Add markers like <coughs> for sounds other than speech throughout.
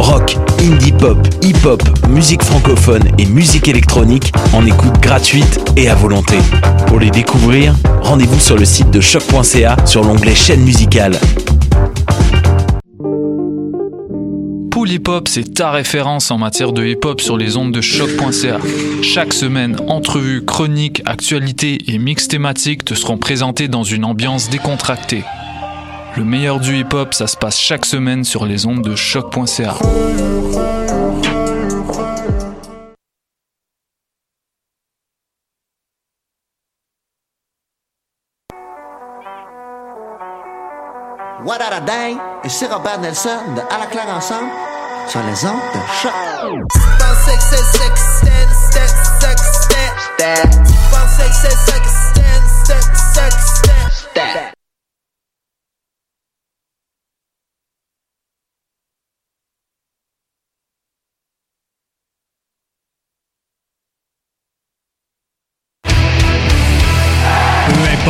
Rock, indie pop, hip-hop, musique francophone et musique électronique en écoute gratuite et à volonté. Pour les découvrir, rendez-vous sur le site de choc.ca sur l'onglet chaîne musicale. Pool Hip Hop, c'est ta référence en matière de hip hop sur les ondes de choc.ca. Chaque semaine, entrevues, chroniques, actualités et mix thématiques te seront présentés dans une ambiance décontractée. Le meilleur du hip hop, ça se passe chaque semaine sur les ondes de choc.ca. What a day? Et c'est Robert Nelson de À la claire ensemble sur les ondes de choc.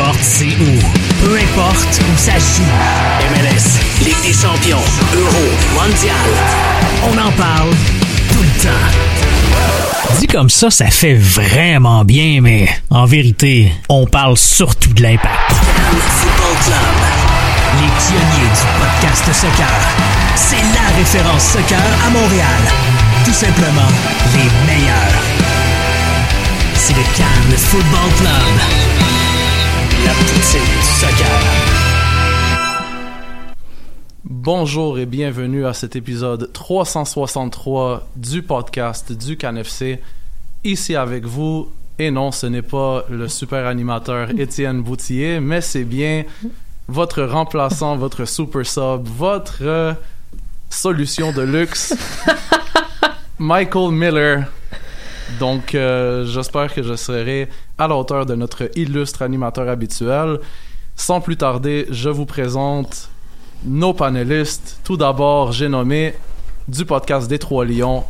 Importe c'est où, peu importe où ça joue. MLS, Ligue des champions, Euro, Mondial. On en parle tout le temps. Dit comme ça, ça fait vraiment bien, mais en vérité, on parle surtout de l'impact. Football Club. Les pionniers du podcast soccer. C'est la référence soccer à Montréal. Tout simplement les meilleurs. C'est le Cannes Football Club. La poutine du soccer. Bonjour et bienvenue à cet épisode 363 du podcast du CanFC. Ici avec vous, et non, ce n'est pas le super animateur <laughs> Étienne Boutillier, mais c'est bien votre remplaçant, votre super sub, votre euh, solution de luxe, <laughs> Michael Miller. Donc, euh, j'espère que je serai à la hauteur de notre illustre animateur habituel. Sans plus tarder, je vous présente nos panélistes. Tout d'abord, j'ai nommé du podcast des Trois Lions,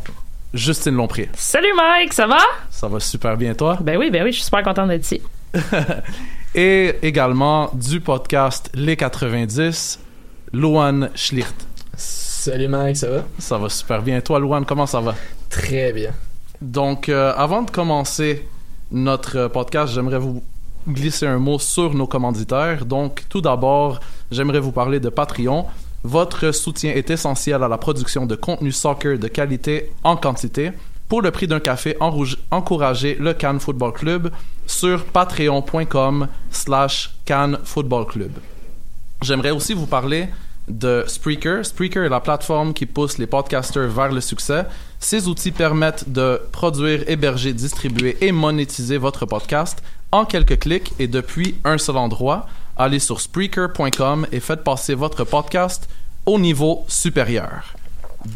Justine Lompré. Salut Mike, ça va? Ça va super bien, toi? Ben oui, ben oui, je suis super content d'être ici. <laughs> Et également du podcast Les 90, Luan Schlicht. Salut Mike, ça va? Ça va super bien. Toi, Luan, comment ça va? Très bien. Donc, euh, avant de commencer notre euh, podcast, j'aimerais vous glisser un mot sur nos commanditaires. Donc, tout d'abord, j'aimerais vous parler de Patreon. Votre soutien est essentiel à la production de contenu soccer de qualité en quantité. Pour le prix d'un café, encouragez le Cannes Football Club sur patreon.com slash Cannes Football Club. J'aimerais aussi vous parler de Spreaker. Spreaker est la plateforme qui pousse les podcasters vers le succès. Ces outils permettent de produire, héberger, distribuer et monétiser votre podcast en quelques clics et depuis un seul endroit. Allez sur Spreaker.com et faites passer votre podcast au niveau supérieur.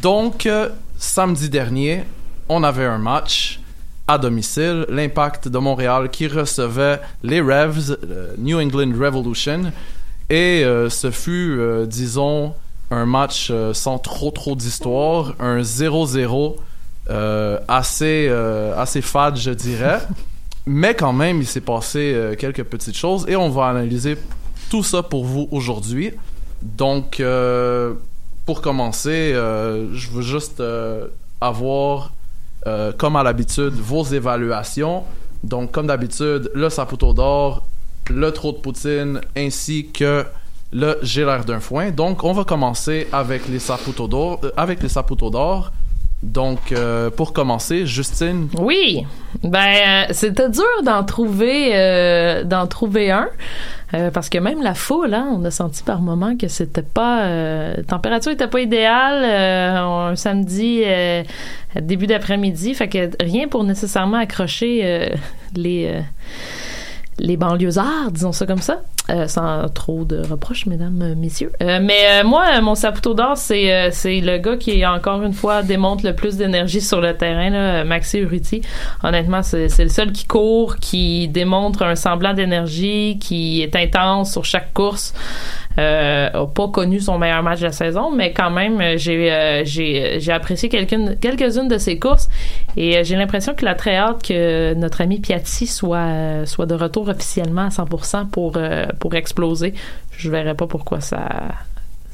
Donc, euh, samedi dernier, on avait un match à domicile, l'Impact de Montréal qui recevait les Revs, le New England Revolution. Et euh, ce fut, euh, disons, un match euh, sans trop trop d'histoire, un 0-0 euh, assez, assez fade, je dirais. <laughs> Mais quand même, il s'est passé quelques petites choses et on va analyser tout ça pour vous aujourd'hui. Donc, pour commencer, je veux juste avoir, comme à l'habitude, vos évaluations. Donc, comme d'habitude, le saputo d'or, le trop de poutine, ainsi que le j'ai d'un foin. Donc, on va commencer avec les saputo d'or. euh, avec les saputo d'or. Donc, euh, pour commencer, Justine. Oui. Ben, euh, c'était dur d'en trouver, d'en trouver un. parce que même la foule, hein, on a senti par moments que c'était pas. Euh, température était pas idéale. un samedi, début d'après-midi. Fait que rien pour nécessairement accrocher les. Les banlieusards, disons ça comme ça, euh, sans trop de reproches, mesdames, euh, messieurs. Euh, mais moi, mon saputo d'or, c'est c'est le gars qui, encore une fois, démontre le plus d'énergie sur le terrain, là, Maxi Urruti. Honnêtement, c'est le seul qui court, qui démontre un semblant d'énergie, qui est intense sur chaque course. Euh, a pas connu son meilleur match de la saison, mais quand même, euh, j'ai euh, j'ai j'ai apprécié quelques-unes de ses courses et euh, j'ai l'impression qu'il a très hâte que notre ami Piatti soit euh, soit de retour officiellement à 100% pour euh, pour exploser. Je verrais pas pourquoi ça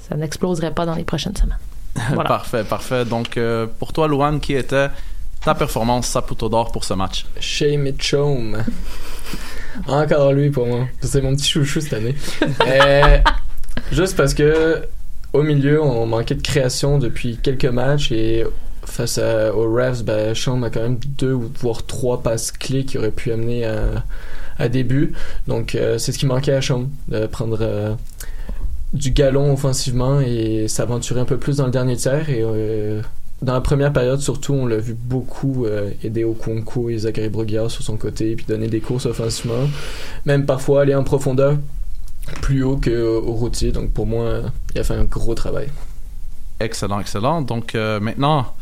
ça n'exploserait pas dans les prochaines semaines. <laughs> Voilà. parfait, parfait. Donc, euh, pour toi, Luan, qui était ta performance saputo d'or pour ce match? Shea Mitchum. <laughs> Encore lui pour moi. C'est mon petit chouchou cette année. <laughs> Euh, juste parce que au milieu, on manquait de création depuis quelques matchs et face aux Refs, ben, Chaume a quand même deux voire trois passes clés qui auraient pu amener à, début. Donc euh, c'est ce qui manquait à Chaume, de prendre euh, du galon offensivement et s'aventurer un peu plus dans le dernier tiers. Et euh, dans la première période, surtout, on l'a vu beaucoup aider Okonkwo et Zachary Broguillard sur son côté, puis donner des courses offensivement. Même parfois aller en profondeur plus haut qu'au routier. Donc pour moi, il a fait un gros travail. Excellent, excellent. Donc, euh, maintenant,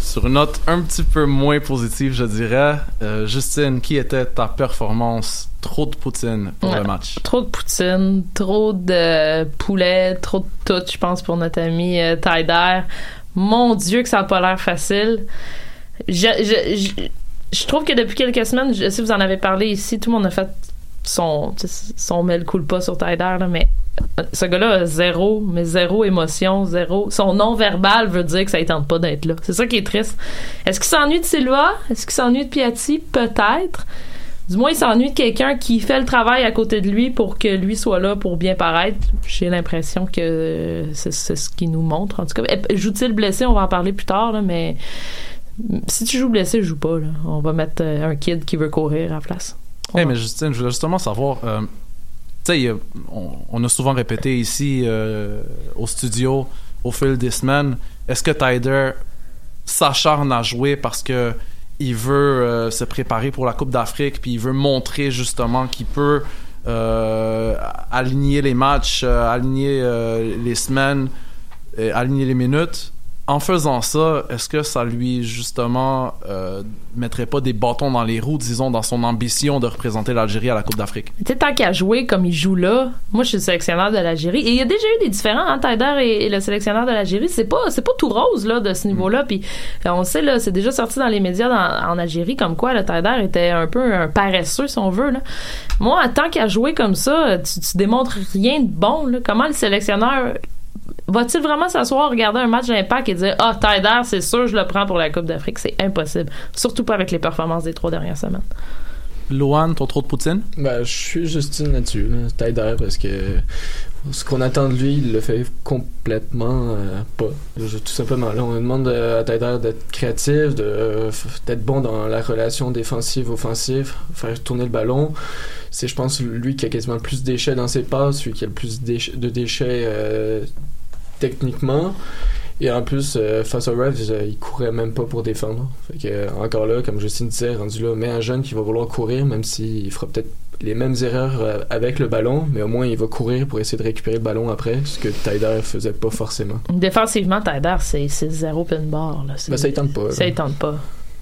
sur une note un petit peu moins positive, je dirais, euh, Justine, qui était ta performance? Trop de poutine pour Ouais. le match? Trop de poutine, trop de poulet, trop de tout, je pense, pour notre ami euh, Taider. Mon Dieu, que ça n'a pas l'air facile. Je, je, je, je trouve que depuis quelques semaines, que vous en avez parlé ici, tout le monde a fait son, son mêle coule pas sur Taider, là, mais euh, ce gars-là a zéro, mais zéro émotion, zéro. Son non-verbal veut dire que ça ne tente pas d'être là. C'est ça qui est triste. Est-ce qu'il s'ennuie de Silva? Est-ce qu'il s'ennuie de Piatti? Peut-être. Du moins, il s'ennuie de quelqu'un qui fait le travail à côté de lui pour que lui soit là pour bien paraître. J'ai l'impression que c'est c'est ce qu'il nous montre. En tout cas, Eh, joue-t-il blessé? On va en parler plus tard, là, mais si tu joues blessé, joue pas. Là. On va mettre euh, un kid qui veut courir à la place. Eh, mais Justine, je voulais justement savoir, euh, tu sais, on, a souvent répété ici euh, au studio, au fil des semaines, est-ce que Tyder s'acharne à jouer parce que il veut euh, se préparer pour la Coupe d'Afrique, puis il veut montrer justement qu'il peut aligner les matchs, aligner les semaines, aligner les minutes? En faisant ça, est-ce que ça lui justement euh, mettrait pas des bâtons dans les roues, disons, dans son ambition de représenter l'Algérie à la Coupe d'Afrique? Tu sais, tant qu'à jouer comme il joue là, moi je suis le sélectionneur de l'Algérie. Et il y a déjà eu des différends, hein, Taider et, et le sélectionneur de l'Algérie. C'est pas, c'est pas tout rose là de ce niveau-là. Puis euh, on sait là, c'est déjà sorti dans les médias dans- en Algérie comme quoi le Taider était un peu un paresseux si on veut là. Moi, tant qu'à jouer comme ça, tu, tu démontres rien de bon. Là. Comment le sélectionneur Va-t-il vraiment s'asseoir, regarder un match d'impact et dire Ah, Taider, c'est sûr, je le prends pour la Coupe d'Afrique C'est impossible. Surtout pas avec les performances des trois dernières semaines. Loan, ton trop de poutine? Ben, je suis Justine là-dessus, là, Taider, parce que ce qu'on attend de lui, il le fait complètement euh, pas. Je- tout simplement, là, on demande à Taider d'être créatif, de, euh, d'être bon dans la relation défensive-offensive, faire tourner le ballon. C'est, je pense, lui qui a quasiment le plus de déchets dans ses passes, lui qui a le plus de déchets euh, techniquement. Et en plus, euh, face aux Revs, euh, il courait même pas pour défendre. Fait que, euh, encore là, comme Justine disait, rendu là, met un jeune qui va vouloir courir, même s'il fera peut-être les mêmes erreurs euh, avec le ballon, mais au moins il va courir pour essayer de récupérer le ballon après, ce que Tyder faisait pas forcément. Défensivement, Taider, c'est zéro pin bar. Là. Ben, ça y tente pas. Ça tente pas.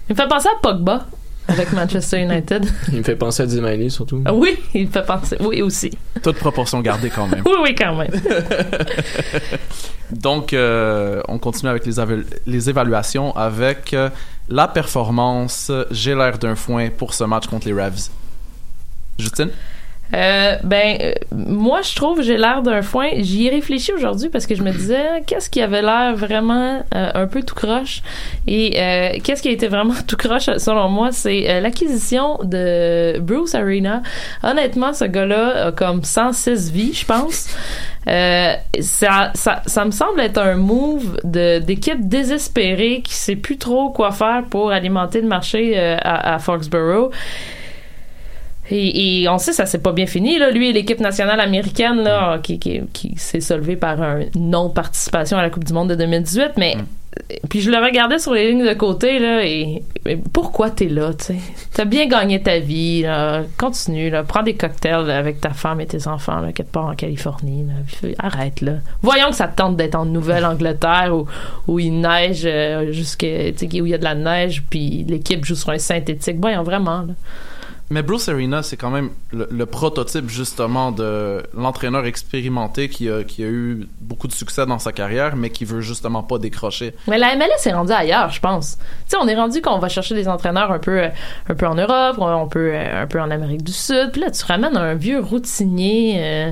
Il me fait penser à Pogba. Avec Manchester United. Il me fait penser à Dimani, surtout. Ah oui, il me fait penser. Oui, aussi. Toute proportion gardée quand même. <laughs> Oui, oui, quand même. <laughs> Donc, euh, on continue avec les, évaluations avec euh, la performance. J'ai l'air d'un foin pour ce match contre les Ravs. Justine? Euh, ben, euh, moi, je trouve j'ai l'air d'un foin. J'y ai réfléchi aujourd'hui parce que je me disais <clears throat> qu'est-ce qui avait l'air vraiment euh, un peu tout croche? Et euh, qu'est-ce qui a été vraiment <laughs> tout croche selon moi, c'est euh, l'acquisition de Bruce Arena. Honnêtement, ce gars-là a comme 106 vies, je pense. Euh, ça, ça, ça me semble être un move d'équipe désespérée qui sait plus trop quoi faire pour alimenter le marché euh, à, à Foxborough. Et, et on sait ça s'est pas bien fini là. Lui et l'équipe nationale américaine là, qui, qui, qui s'est solvée par un non participation à la Coupe du Monde de 2018, mais puis je le regardais sur les lignes de côté là et, et pourquoi t'es là, tu sais? T'as bien gagné ta vie, là. continue là, prends des cocktails avec ta femme et tes enfants là, quelque part en Californie, là. Arrête là. Voyons que ça te tente d'être en Nouvelle-Angleterre où, où il neige euh, où il y a de la neige puis l'équipe joue sur un synthétique. Voyons vraiment là. Mais Bruce Arena, c'est quand même le, le prototype justement de l'entraîneur expérimenté qui a, qui a eu beaucoup de succès dans sa carrière, mais qui veut justement pas décrocher. Mais la MLS est rendue ailleurs, je pense. Tu sais, on est rendu qu'on va chercher des entraîneurs un peu, euh, un peu en Europe, un peu, euh, un peu en Amérique du Sud. Puis là, tu ramènes un vieux routinier. euh,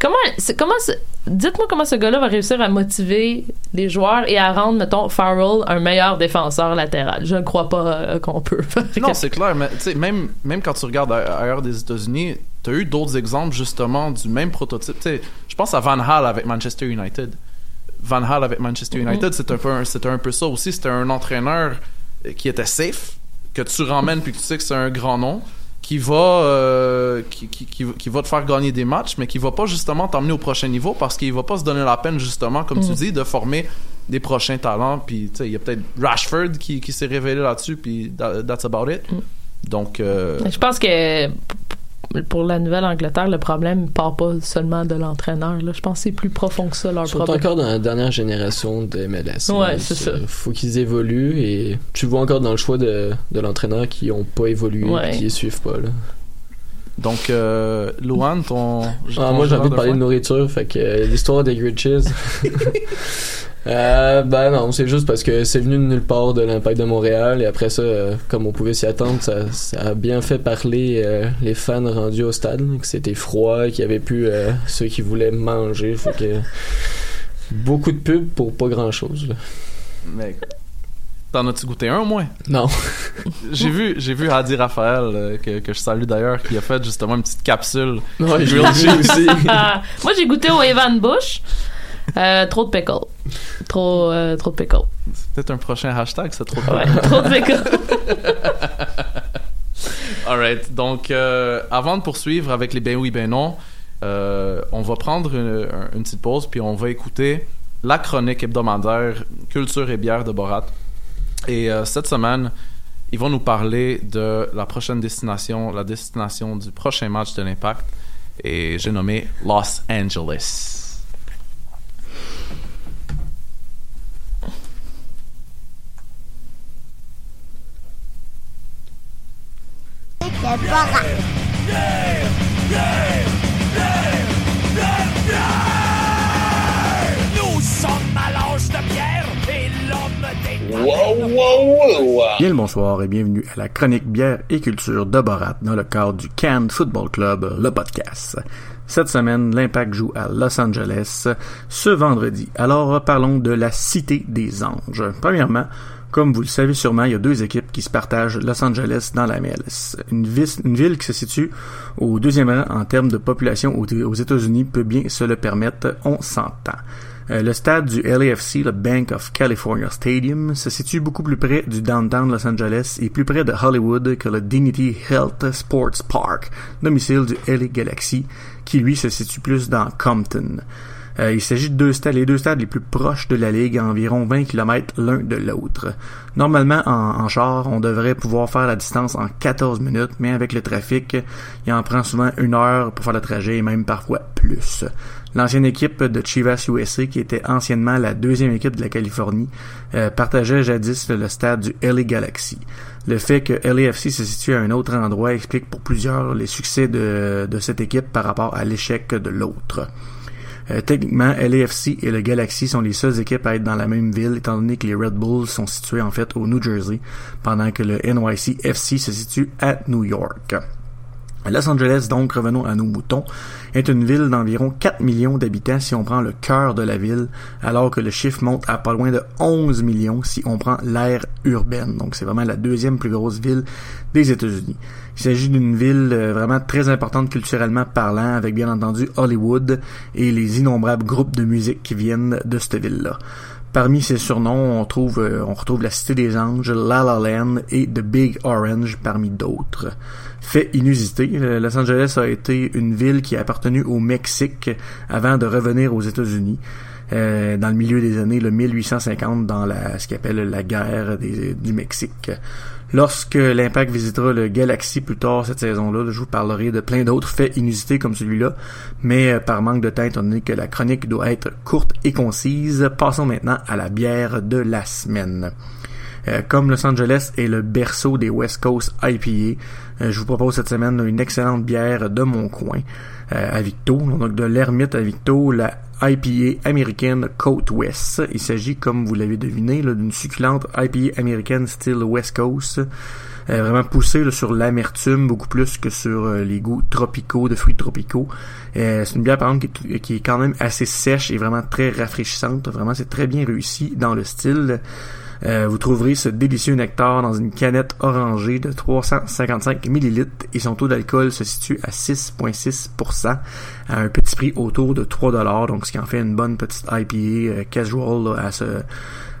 Comment, c'est- comment, c'est- dites-moi comment ce gars-là va réussir à motiver les joueurs et à rendre, mettons, Farrell un meilleur défenseur latéral. Je ne crois pas euh, qu'on peut. faire Non, c'est clair, mais même, même quand tu regardes ailleurs des États-Unis, tu as eu d'autres exemples justement du même prototype. Je pense à Van Hal avec Manchester United. Van Hal avec Manchester Mhm. United, c'est un, peu un- c'était un peu ça aussi. C'était un entraîneur qui était safe, que tu ramènes puis que tu sais que c'est un grand nom, qui va, euh, qui, qui, qui, qui va te faire gagner des matchs, mais qui va pas justement t'emmener au prochain niveau parce qu'il va pas se donner la peine justement, comme tu Mhm. dis, de former des prochains talents. Puis tu sais, il y a peut-être Rashford qui, qui s'est révélé là-dessus, puis that- that's about it. Donc, euh, Je pense que pour la Nouvelle-Angleterre, le problème ne part pas seulement de l'entraîneur. Je pense que c'est plus profond que ça, leur Ils sont problème. encore dans la dernière génération de MLS. Ouais, c'est ça. Faut qu'ils évoluent et tu vois encore dans le choix de, de l'entraîneur qui ont pas évolué Ouais. et qui les suivent pas. Là. donc euh, Luan, ton. Ah, ton moi j'ai envie de parler de nourriture, fait que euh, l'histoire des grilled cheese. <laughs> <laughs> Euh, ben non, c'est juste parce que c'est venu de nulle part de l'impact de Montréal et après ça, euh, comme on pouvait s'y attendre, ça, ça a bien fait parler euh, les fans rendus au stade, que c'était froid, qu'il y avait plus euh, ceux qui voulaient manger, fait que beaucoup de pubs pour pas grand chose. Mais t'en as-tu goûté un au moins? Non. <laughs> J'ai vu, j'ai vu Hadi Raphaël euh, que, que je salue d'ailleurs qui a fait justement une petite capsule. Ouais, je grilled l'ai vu cheese. aussi. <laughs> Moi, j'ai goûté au Evan Bush. Euh, trop de pickle. Trop, euh, trop de pickle. C'est peut-être un prochain hashtag, c'est trop Ouais, trop de pickle. <laughs> Alright, donc euh, avant de poursuivre avec les ben oui, ben non, euh, on va prendre une, un- une petite pause puis on va écouter la chronique hebdomadaire Culture et bière de Borat. Et cette semaine, ils vont nous parler de la prochaine destination, la destination du prochain match de l'Impact. Et j'ai nommé Los Angeles. Bien le bonsoir et bienvenue à la chronique bière et culture de Borat dans le cadre du Cannes Football Club, le podcast. Cette semaine, l'Impact joue à Los Angeles ce vendredi. Alors parlons de la Cité des Anges. Premièrement, comme vous le savez sûrement, il y a deux équipes qui se partagent Los Angeles dans la MLS. Une, ville qui se situe au deuxième rang en termes de population aux, aux États-Unis peut bien se le permettre, on s'entend. Euh, le stade du LAFC, le Bank of California Stadium, se situe beaucoup plus près du downtown Los Angeles et plus près de Hollywood que le Dignity Health Sports Park, domicile du LA Galaxy, qui lui se situe plus dans Compton. Euh, il s'agit de deux stades, les deux stades les plus proches de la ligue, à environ 20 km l'un de l'autre. Normalement, en, char, on devrait pouvoir faire la distance en 14 minutes, mais avec le trafic, il en prend souvent une heure pour faire le trajet et même parfois plus. L'ancienne équipe de Chivas USA, qui était anciennement la deuxième équipe de la Californie, euh, partageait jadis le stade du LA Galaxy. Le fait que LAFC se situe à un autre endroit explique pour plusieurs les succès de cette équipe par rapport à l'échec de l'autre. Euh, techniquement, LAFC et le Galaxy sont les seules équipes à être dans la même ville, étant donné que les Red Bulls sont situés en fait au New Jersey, pendant que le NYC FC se situe à New York. Los Angeles, donc, revenons à nos moutons, est une ville d'environ 4 millions d'habitants si on prend le cœur de la ville, alors que le chiffre monte à pas loin de 11 millions si on prend l'aire urbaine. Donc c'est vraiment la deuxième plus grosse ville des États-Unis. Il s'agit d'une ville euh, vraiment très importante culturellement parlant, avec bien entendu Hollywood et les innombrables groupes de musique qui viennent de cette ville-là. Parmi ces surnoms, euh, on retrouve la Cité des Anges, La La Land et The Big Orange parmi d'autres. Fait inusité, euh, Los Angeles a été une ville qui a appartenu au Mexique avant de revenir aux États-Unis. Euh, dans le milieu des années le 1850 dans ce qu'on appelle la guerre du Mexique. Lorsque l'Impact visitera le Galaxy plus tard cette saison-là, je vous parlerai de plein d'autres faits inusités comme celui-là, mais euh, par manque de temps, étant donné que la chronique doit être courte et concise, passons maintenant à la bière de la semaine. Euh, comme Los Angeles est le berceau des West Coast IPA, euh, je vous propose cette semaine une excellente bière de mon coin à Victo, donc de l'Ermite à Victo, la IPA américaine Coast West. Il s'agit, comme vous l'avez deviné, d'une succulente IPA américaine style West Coast. vraiment poussée sur l'amertume beaucoup plus que sur les goûts tropicaux de fruits tropicaux. c'est une bière par exemple qui est, quand même assez sèche et vraiment très rafraîchissante. Vraiment, c'est très bien réussi dans le style. Euh, vous trouverez ce délicieux nectar dans une canette orangée de 355 ml et son taux d'alcool se situe à 6,6% à un petit prix autour de 3 donc ce qui en fait une bonne petite IPA euh, casual à se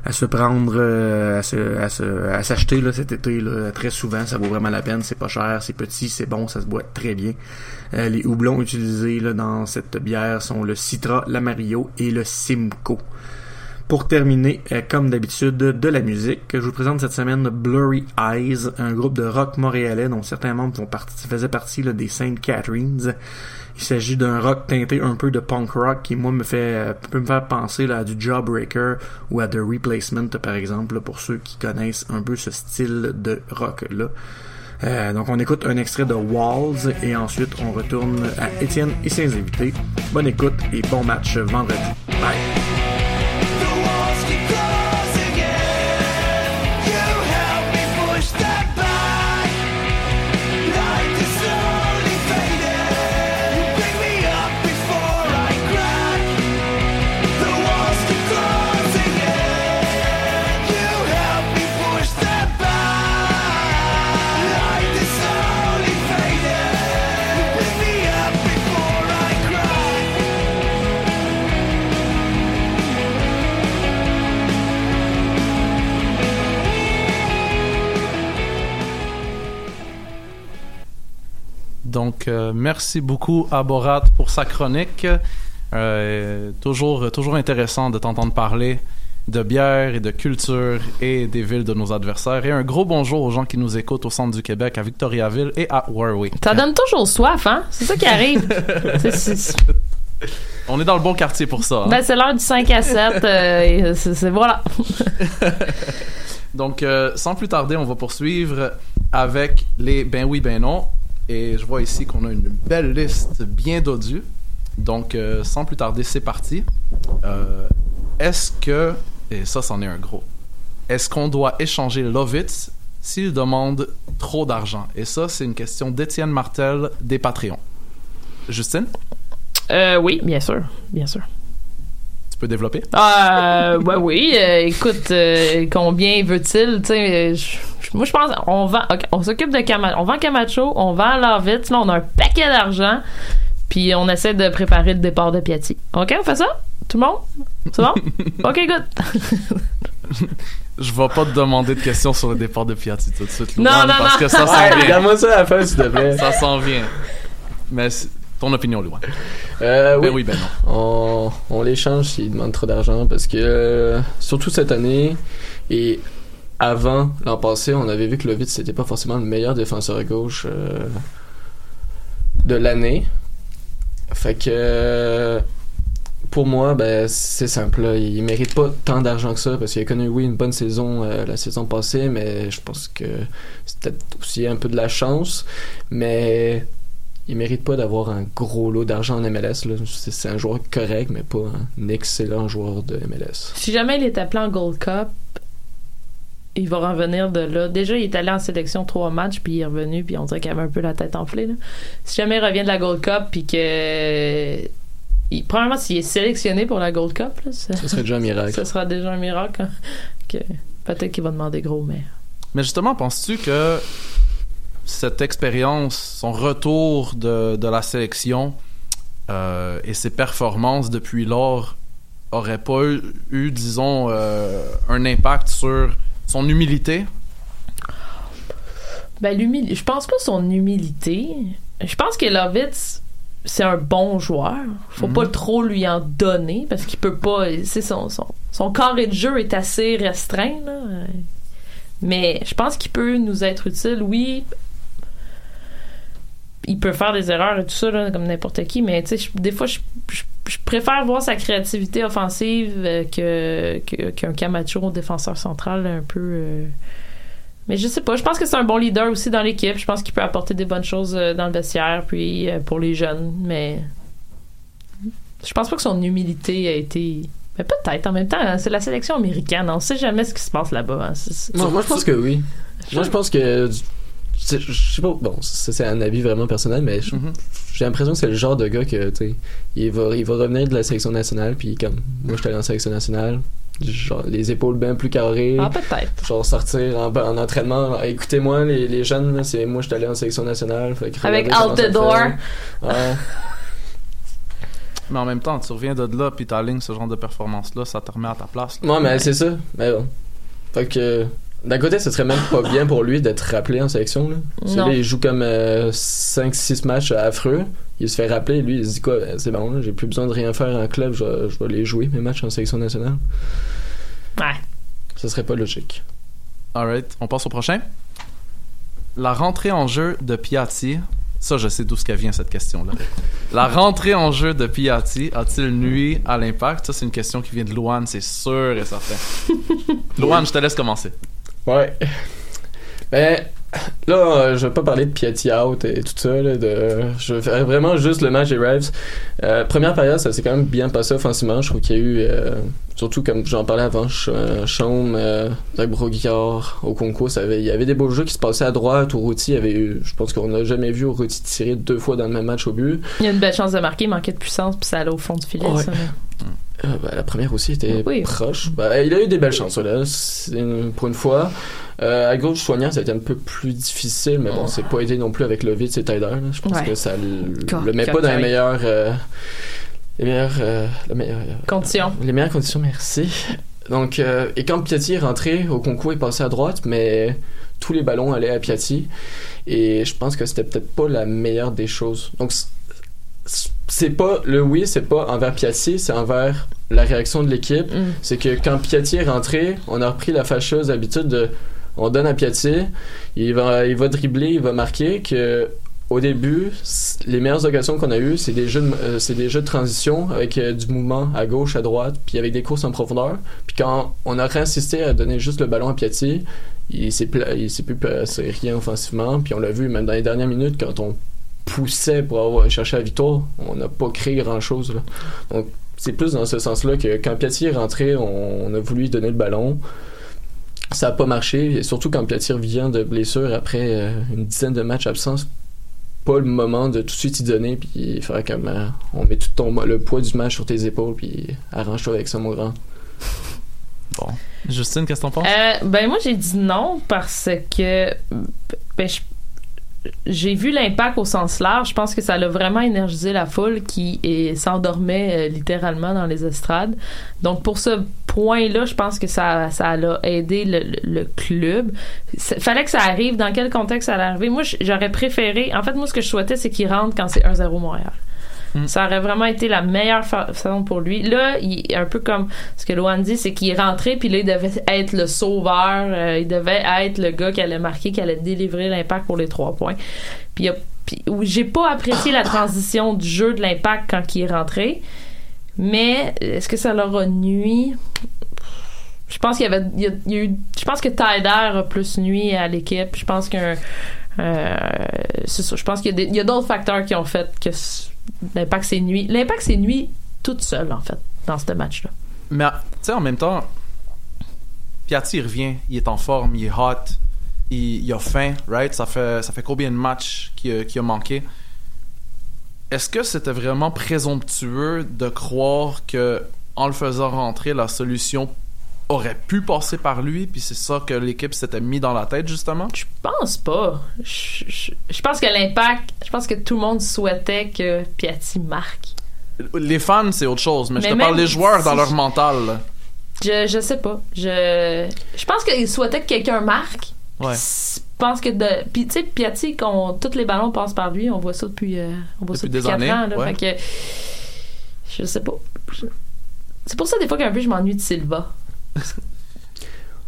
à se prendre euh, à se à se à s'acheter là cet été là, très souvent. Ça vaut vraiment la peine. C'est pas cher c'est petit c'est bon ça se boit très bien. Les houblons utilisés dans cette bière sont le Citra l'Amarillo et le Simcoe pour terminer, euh, comme d'habitude, de la musique, je vous présente cette semaine Blurry Eyes, un groupe de rock montréalais dont certains membres faisaient partie des Saint Catharines. Il s'agit d'un rock teinté un peu de punk rock qui, moi, me fait euh, peut me faire penser là, à du Jawbreaker ou à The Replacement, par exemple, pour ceux qui connaissent un peu ce style de rock-là. Euh, donc on écoute un extrait de Walls et ensuite on retourne à Étienne et ses invités. Bonne écoute et bon match vendredi. Bye! Donc, euh, merci beaucoup à Borat pour sa chronique. Euh, toujours, toujours intéressant de t'entendre parler de bière et de culture et des villes de nos adversaires. Et un gros bonjour aux gens qui nous écoutent au centre du Québec, à Victoriaville et à Warwick. Ça donne toujours soif, hein? C'est ça qui arrive. <laughs> On est dans le bon quartier pour ça. Hein? Ben, c'est l'heure du 5 à 7. Euh, c'est voilà. <laughs> Donc, sans plus tarder, on va poursuivre avec les ben oui, ben non. Et je vois ici qu'on a une belle liste bien dodue. Donc, euh, sans plus tarder, c'est parti. Euh, est-ce que, et ça, c'en est un gros, est-ce qu'on doit échanger Lovitz s'il demande trop d'argent? Et ça, c'est une question d'Étienne Martel des Patreons. Justine? Euh, oui, bien sûr, bien sûr. Tu peux développer? Euh, ouais, oui. Écoute, combien veut-il? Tu sais, moi, je pense, on vend, on s'occupe de Camacho, on vend Camacho, on vend Lovitz, là, on a un paquet d'argent, puis on essaie de préparer le départ de Piatti. OK, on fait ça? Tout le monde? C'est bon? <laughs> OK, good. je vais pas te demander de questions sur le départ de Piatti tout de suite, Non, non, parce non. que ça s'en vient. Regarde-moi ça à la fin, s'il te plaît. Ça s'en vient. Mais Ton opinion, Louane. Euh, Ben oui. oui, ben On, on l'échange s'il demande trop d'argent parce que, euh, surtout cette année et avant l'an passé, on avait vu que Lovitz c'était pas forcément le meilleur défenseur à gauche euh, de l'année. Fait que, euh, pour moi, ben, c'est simple. Il mérite pas tant d'argent que ça parce qu'il a connu, oui, une bonne saison euh, la saison passée, mais je pense que c'est peut-être aussi un peu de la chance. Mais il mérite pas d'avoir un gros lot d'argent en MLS. c'est un joueur correct, mais pas un excellent joueur de MLS. Si jamais il est appelé en Gold Cup, il va revenir de là. Déjà, il est allé en sélection trois matchs, puis il est revenu, puis on dirait qu'il avait un peu la tête enflée. Là. Si jamais il revient de la Gold Cup, puis que. Il, premièrement, s'il est sélectionné pour la Gold Cup, là, ça, Ce serait déjà un miracle. ça sera déjà un miracle. hein. Que, peut-être qu'il va demander gros, mais. Mais justement, penses-tu que cette expérience, son retour de, de la sélection euh, et ses performances depuis lors auraient pas eu, eu, disons, euh, un impact sur son humilité? Ben, l'humilité. Je pense pas son humilité. Je pense que Lovitz, c'est un bon joueur. Faut Mhm. pas trop lui en donner parce qu'il peut pas. C'est son, son, son carré de jeu est assez restreint, là. Mais je pense qu'il peut nous être utile. Oui, il peut faire des erreurs et tout ça, là, comme n'importe qui, mais tu des fois, je, je- préfère voir sa créativité offensive euh, que, que- qu'un Camacho défenseur central un peu. euh, mais je sais pas, je pense que c'est un bon leader aussi dans l'équipe. Je pense qu'il peut apporter des bonnes choses euh, dans le vestiaire, puis pour les jeunes, mais je pense pas que son humilité a été. Mais peut-être, en même temps, hein, c'est la sélection américaine. On sait jamais ce qui se passe là-bas. hein. C'est- Moi, moi, je pense que oui. Moi, je pense que. Je sais pas, bon, ça c'est un avis vraiment personnel, mais je- j'ai l'impression que c'est le genre de gars que, tu sais, il va, il va revenir de la sélection nationale, puis comme moi, j'étais allé en sélection nationale, genre les épaules bien plus carrées. Ah, peut-être. Genre sortir en, en entraînement, écoutez-moi, les, les jeunes, là, c'est moi, j'étais allé en sélection nationale. fait que Avec Out the Door. Ouais. <laughs> Mais en même temps, tu reviens de là, puis t'alignes ce genre de performance-là, ça te remet à ta place. là. Ouais, mais c'est ça. Mais bon. Fait que. D'un côté, ce serait même pas bien pour lui d'être rappelé en sélection. Là. Parce que Non. là, il joue comme 5-6 matchs affreux. Il se fait rappeler. Lui, il se dit quoi euh, C'est bon, là, j'ai plus besoin de rien faire en club. Je vais, je vais les jouer, mes matchs en sélection nationale. Ouais. Ce serait pas logique. Alright, on passe au prochain. La rentrée en jeu de Piatti. Ça, je sais d'où ce qu'elle vient cette question-là. <laughs> La rentrée en jeu de Piatti a-t-il nuit à l'impact? Ça, c'est une question qui vient de Louane, c'est sûr et certain. <laughs> Louane, je te laisse commencer. Ouais. Ben, là, euh, je vais pas parler de Piatti out et tout ça. Là, de, je vais faire vraiment juste le match des Ravs. Euh, première période, ça s'est quand même bien passé offensivement. Je trouve qu'il y a eu, euh, surtout comme j'en parlais avant, Ch- euh, Chaume, euh, Zach Broguillard, au concours, ça avait, il y avait des beaux jeux qui se passaient à droite. Urruti avait eu, je pense qu'on n'a jamais vu Urruti tirer deux fois dans le même match au but. Il y a une belle chance de marquer, il manquait de puissance, puis ça allait au fond du filet. Ouais. ça, mais- Euh, ben, la première aussi était Oui. proche. Ben, il a eu des belles chances, là, c'est une- pour une fois. Euh, à gauche, soignant, ça a été un peu plus difficile, mais bon, c'est pas aidé non plus avec Lovitz et Tyler. là. Je pense Ouais. que ça le, le met pas dans les meilleures, euh, les meilleures, euh, Conditions. les meilleures conditions, merci. Donc, et quand Piatti est rentré au concours, il passait à droite, mais tous les ballons allaient à Piatti. Et je pense que c'était peut-être pas la meilleure des choses. Donc, c'est pas le oui, c'est pas envers Piatti, c'est envers la réaction de l'équipe. Mm. C'est que quand Piatti est rentré, on a repris la fâcheuse habitude de on donne à Piatti, il va, il va dribbler, il va marquer que au début, les meilleures occasions qu'on a eues, c'est des jeux de, euh, c'est des jeux de transition avec euh, du mouvement à gauche, à droite, puis avec des courses en profondeur. Puis quand on a réinsisté à donner juste le ballon à Piatti, il s'est pla- il s'est plus passé rien offensivement, puis on l'a vu même dans les dernières minutes quand on poussait pour avoir cherché la victoire, on n'a pas créé grand-chose. Donc c'est plus dans ce sens-là que quand Piatti est rentré, on, on a voulu lui donner le ballon. Ça n'a pas marché, et surtout quand Piatti revient de blessure après euh, une dizaine de matchs absence, pas le moment de tout de suite y donner puis faire comme euh, on met tout ton, le poids du match sur tes épaules puis arrange-toi avec ça mon grand. <laughs> Bon. Justine, qu'est-ce que t'en penses? Euh, ben moi j'ai dit non parce que ben, je- j'ai vu l'impact au sens large. Je pense que ça a vraiment énergisé la foule qui s'endormait euh, littéralement dans les estrades. Donc pour ce point-là, je pense que ça, ça a aidé le, club. Il fallait que ça arrive. Dans quel contexte ça allait arriver? Moi, j'aurais préféré... En fait, moi, ce que je souhaitais, c'est qu'il rentre quand c'est 1-0 Montréal. Ça aurait vraiment été la meilleure fa- façon pour lui. Là, il est un peu comme ce que Loan dit, c'est qu'il est rentré, puis là, il devait être le sauveur. euh, il devait être le gars qui allait marquer, qui allait délivrer l'impact pour les trois points. Puis, j'ai pas apprécié la transition du jeu de l'impact quand il est rentré. Mais est-ce que ça leur a nuit? Je pense qu'il y avait, a, eu, je pense que Tyler a plus nuit à l'équipe. Je pense qu'un, euh, qu'il y a d'autres facteurs qui ont fait que l'impact c'est nuit. L'impact c'est nuit toute seule en fait dans ce match-là. Mais, tu sais, en même temps, Piatti, il revient, il est en forme, il est hot, il, a faim, right? Ça fait, ça fait combien de matchs qu'il a, a manqué? Est-ce que c'était vraiment présomptueux de croire que en le faisant rentrer, la solution aurait pu passer par lui, puis c'est ça que l'équipe s'était mis dans la tête, justement? Je pense pas. Je, je- je pense que l'impact, je pense que tout le monde souhaitait que Piatti marque. Les fans, c'est autre chose, mais, je te parle des joueurs dans leur mental. Je, je sais pas. Je, je pense qu'ils souhaitaient que quelqu'un marque. Ouais. Je pense que de. Puis, tu sais, Piatti, qu'on, tous les ballons passent par lui. On voit ça depuis, euh, on voit ça Depuis des 4 années, ans. Là, ouais. Fait que. Je sais pas. C'est pour ça, des fois, qu'un peu, je m'ennuie de Silva.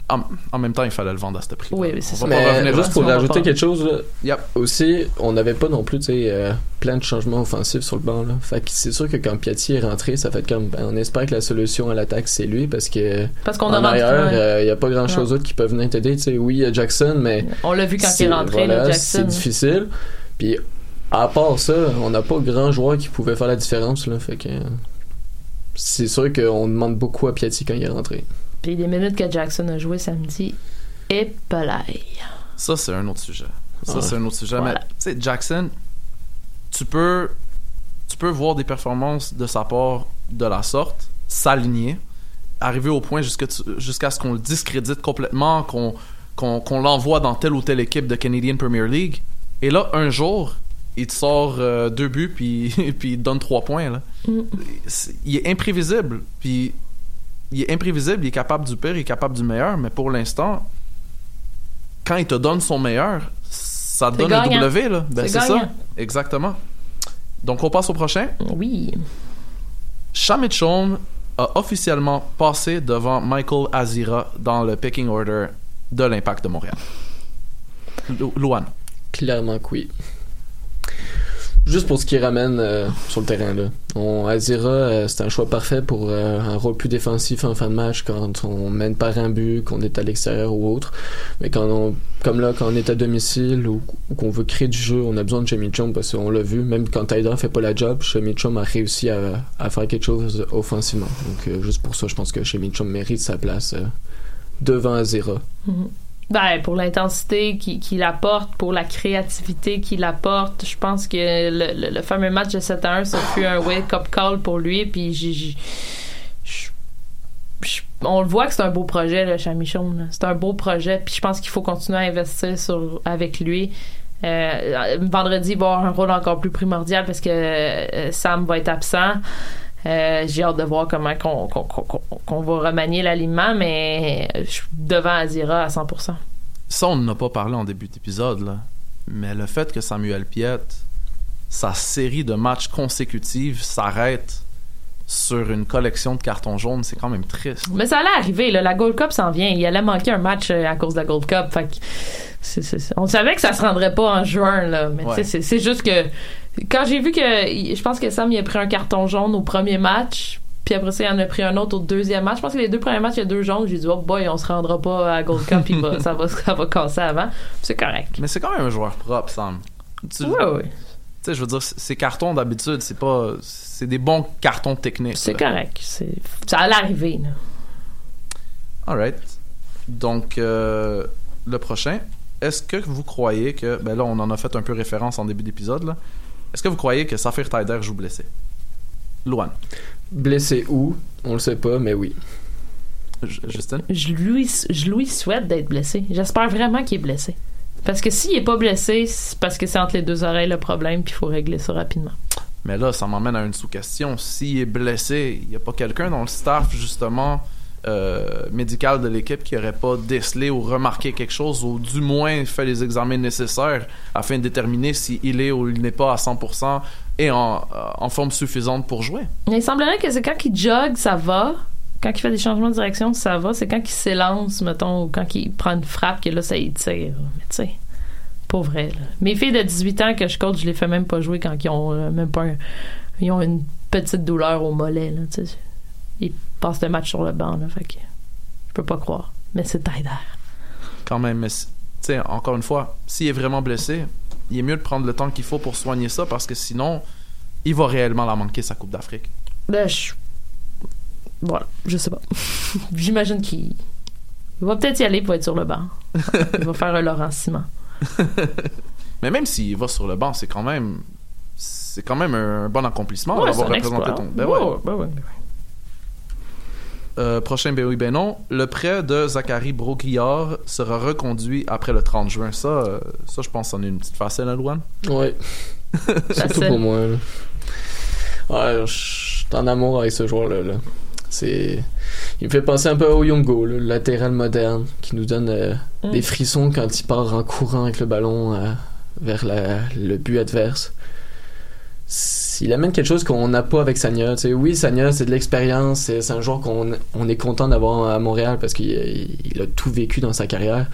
En, en même temps, il fallait le vendre à ce prix. Oui, oui, c'est ça. On va pas Mais revenir juste pour rajouter quelque chose, là, Yep. aussi, on n'avait pas non plus euh, plein de changements offensifs sur le banc. Là. Fait que c'est sûr que quand Piatti est rentré, ça fait comme ben, on espère que la solution à l'attaque c'est lui parce que Parce qu'on en ouais. il n'y a pas grand chose Ouais. d'autre qui peut venir t'aider. Tu sais, oui, il y a Jackson, mais On l'a vu quand il c'est- est rentré, voilà, là, Jackson. C'est difficile. Puis à part ça, on n'a pas grand joueur qui pouvait faire la différence. Là, fait que c'est sûr qu'on demande beaucoup à Piatti quand il est rentré. Puis les minutes que Jackson a joué samedi, et. Ça, c'est un autre sujet. Ça, Ouais. c'est un autre sujet. Voilà. Mais, tu sais, Jackson, tu peux, tu peux voir des performances de sa part de la sorte, s'aligner, arriver au point jusqu'à jusqu'à ce qu'on le discrédite complètement, qu'on qu'on qu'on l'envoie dans telle ou telle équipe de Canadian Premier League. Et là, un jour, il te sort euh, deux buts, puis, <laughs> puis il te donne trois points. Là. Mm. Il est imprévisible. Puis il est imprévisible, il est capable du pire, il est capable du meilleur, mais pour l'instant, quand il te donne son meilleur, ça te donne gagnant. un W, là. Ben, C'est ça. Exactement. Donc, on passe au prochain. Oui. Shamitchon a officiellement passé devant Michael Azira dans le picking order de l'Impact de Montréal. Lou- Louane. Clairement que oui. Juste pour ce qui ramène euh, sur le terrain là. On, Azira, euh, c'est un choix parfait pour euh, un rôle plus défensif en fin de match quand on mène par un but, qu'on est à l'extérieur ou autre. Mais quand on, comme là, quand on est à domicile ou, ou qu'on veut créer du jeu, on a besoin de Jamie parce qu'on l'a vu, même quand Tyler fait pas la job, Jamie a réussi à, à faire quelque chose offensivement. Donc euh, juste pour ça, je pense que Jamie mérite sa place euh, devant Azira. Mhm. Ben, pour l'intensité qu'il apporte, pour la créativité qu'il apporte, je pense que le, le- fameux match de 7 à 1, ça fut un wake-up call pour lui. Puis je- on le voit que c'est un beau projet, le Chamichon. C'est un beau projet. Puis je pense qu'il faut continuer à investir sur, avec lui. Euh, vendredi, il va avoir un rôle encore plus primordial parce que euh, Sam va être absent. Euh, j'ai hâte de voir comment qu'on, qu'on, qu'on- qu'on- qu'on va remanier l'alignement, mais je suis devant Azira à 100%. Ça, on n'en a pas parlé en début d'épisode, là. Mais le fait que Samuel Piette, sa série de matchs consécutifs s'arrête sur une collection de cartons jaunes, c'est quand même triste. Mais ça allait arriver, là. la Gold Cup s'en vient. Il allait manquer un match euh, à cause de la Gold Cup. Fait que c'est- c'est- c'est- on savait que ça se rendrait pas en juin, là. Mais Ouais. c'est juste que quand j'ai vu que je pense que Sam il a pris un carton jaune au premier match, puis après ça il en a pris un autre au deuxième match. Je pense que les deux premiers matchs il y a deux jaunes. J'ai dit oh boy on se rendra pas à Gold Cup, <laughs> va- ça va ça va casser avant. C'est correct. Mais c'est quand même un joueur propre, Sam. Tu Ouais, ouais. tu sais, je veux dire, ces cartons d'habitude, c'est pas. C'est des bons cartons techniques. C'est correct. Ça allait arriver. Là. Alright. Donc, euh, le prochain. Est-ce que vous croyez que. Ben là, on en a fait un peu référence en début d'épisode, là. Est-ce que vous croyez que Saphir Taider joue blessé? Luan. Blessé où? On le sait pas, mais oui. Justin Je lui, je lui souhaite d'être blessé. J'espère vraiment qu'il est blessé. Parce que s'il est pas blessé, c'est parce que c'est entre les deux oreilles le problème, puis il faut régler ça rapidement. Mais là, ça m'emmène à une sous-question. S'il est blessé, il n'y a pas quelqu'un dans le staff, justement, euh, médical de l'équipe qui n'aurait pas décelé ou remarqué quelque chose ou du moins fait les examens nécessaires afin de déterminer s'il est ou il n'est pas à 100% et en, forme suffisante pour jouer. Il semblerait que c'est quand il jogue, ça va. Quand il fait des changements de direction, ça va. C'est quand il s'élance, mettons, ou quand il prend une frappe, que là, ça étire. Mais tu sais, pas vrai. Mes filles de 18 ans que je coach, je les fais même pas jouer quand ils ont euh, même pas ils ont une petite douleur au mollet. Là, passent le match sur le banc. Là, fait que je peux pas croire. Mais c'est Tyler. Quand même, mais si- tu sais, encore une fois, s'il est vraiment blessé, il est mieux de prendre le temps qu'il faut pour soigner ça parce que sinon, il va réellement la manquer sa Coupe d'Afrique. Ben, je... Voilà, je sais pas. <laughs> J'imagine qu'il il va peut-être y aller pour être sur le banc. <laughs> Il va faire un Laurent Simon. <laughs> Mais même s'il va sur le banc, c'est quand même c'est quand même un bon accomplissement Ouais, d'avoir représenté exploit. ton. Ben Ouais, ouais. ouais. Euh, prochain ben oui ben non, le prêt de Zachary Broguillard sera reconduit après le 30 juin. Ça, euh, ça je pense, c'en est une petite facile, hein, Louane? Ouais. <laughs> Surtout pour moi. là. Ouais, je suis en amour avec ce joueur-là. là. C'est... Il me fait penser un peu au Yongo, le latéral moderne, qui nous donne euh, Mm. des frissons quand il part en courant avec le ballon euh, vers la- le but adverse. Il amène quelque chose qu'on n'a pas avec Sanya. Tu oui, Sanya, c'est de l'expérience. C'est, un joueur qu'on on est content d'avoir à Montréal parce qu'il il- il a tout vécu dans sa carrière.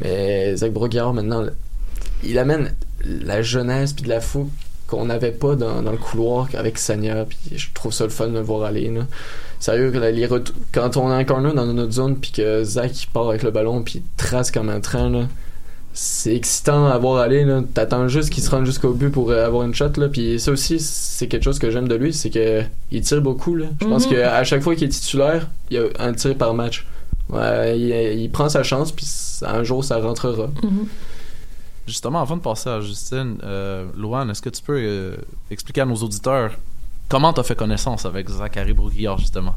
Mais Zach Broguillard, maintenant, il amène la jeunesse puis de la fougue qu'on n'avait pas dans, le couloir avec Sanya puis je trouve ça le fun de le voir aller sérieux quand on a un corner dans notre zone puis que Zach part avec le ballon puis trace comme un train là c'est excitant à voir aller là. T'attends juste qu'il se rende jusqu'au but pour euh, avoir une shot là. Puis ça aussi c'est quelque chose que j'aime de lui c'est que il tire beaucoup là. Je pense Mhm. que à chaque fois qu'il est titulaire il y a un tir par match. Ouais, il, il prend sa chance puis un jour ça rentrera. Justement, avant de passer à Justine, euh, Louane, est-ce que tu peux euh, expliquer à nos auditeurs comment tu as fait connaissance avec Zachary Broguillard, justement?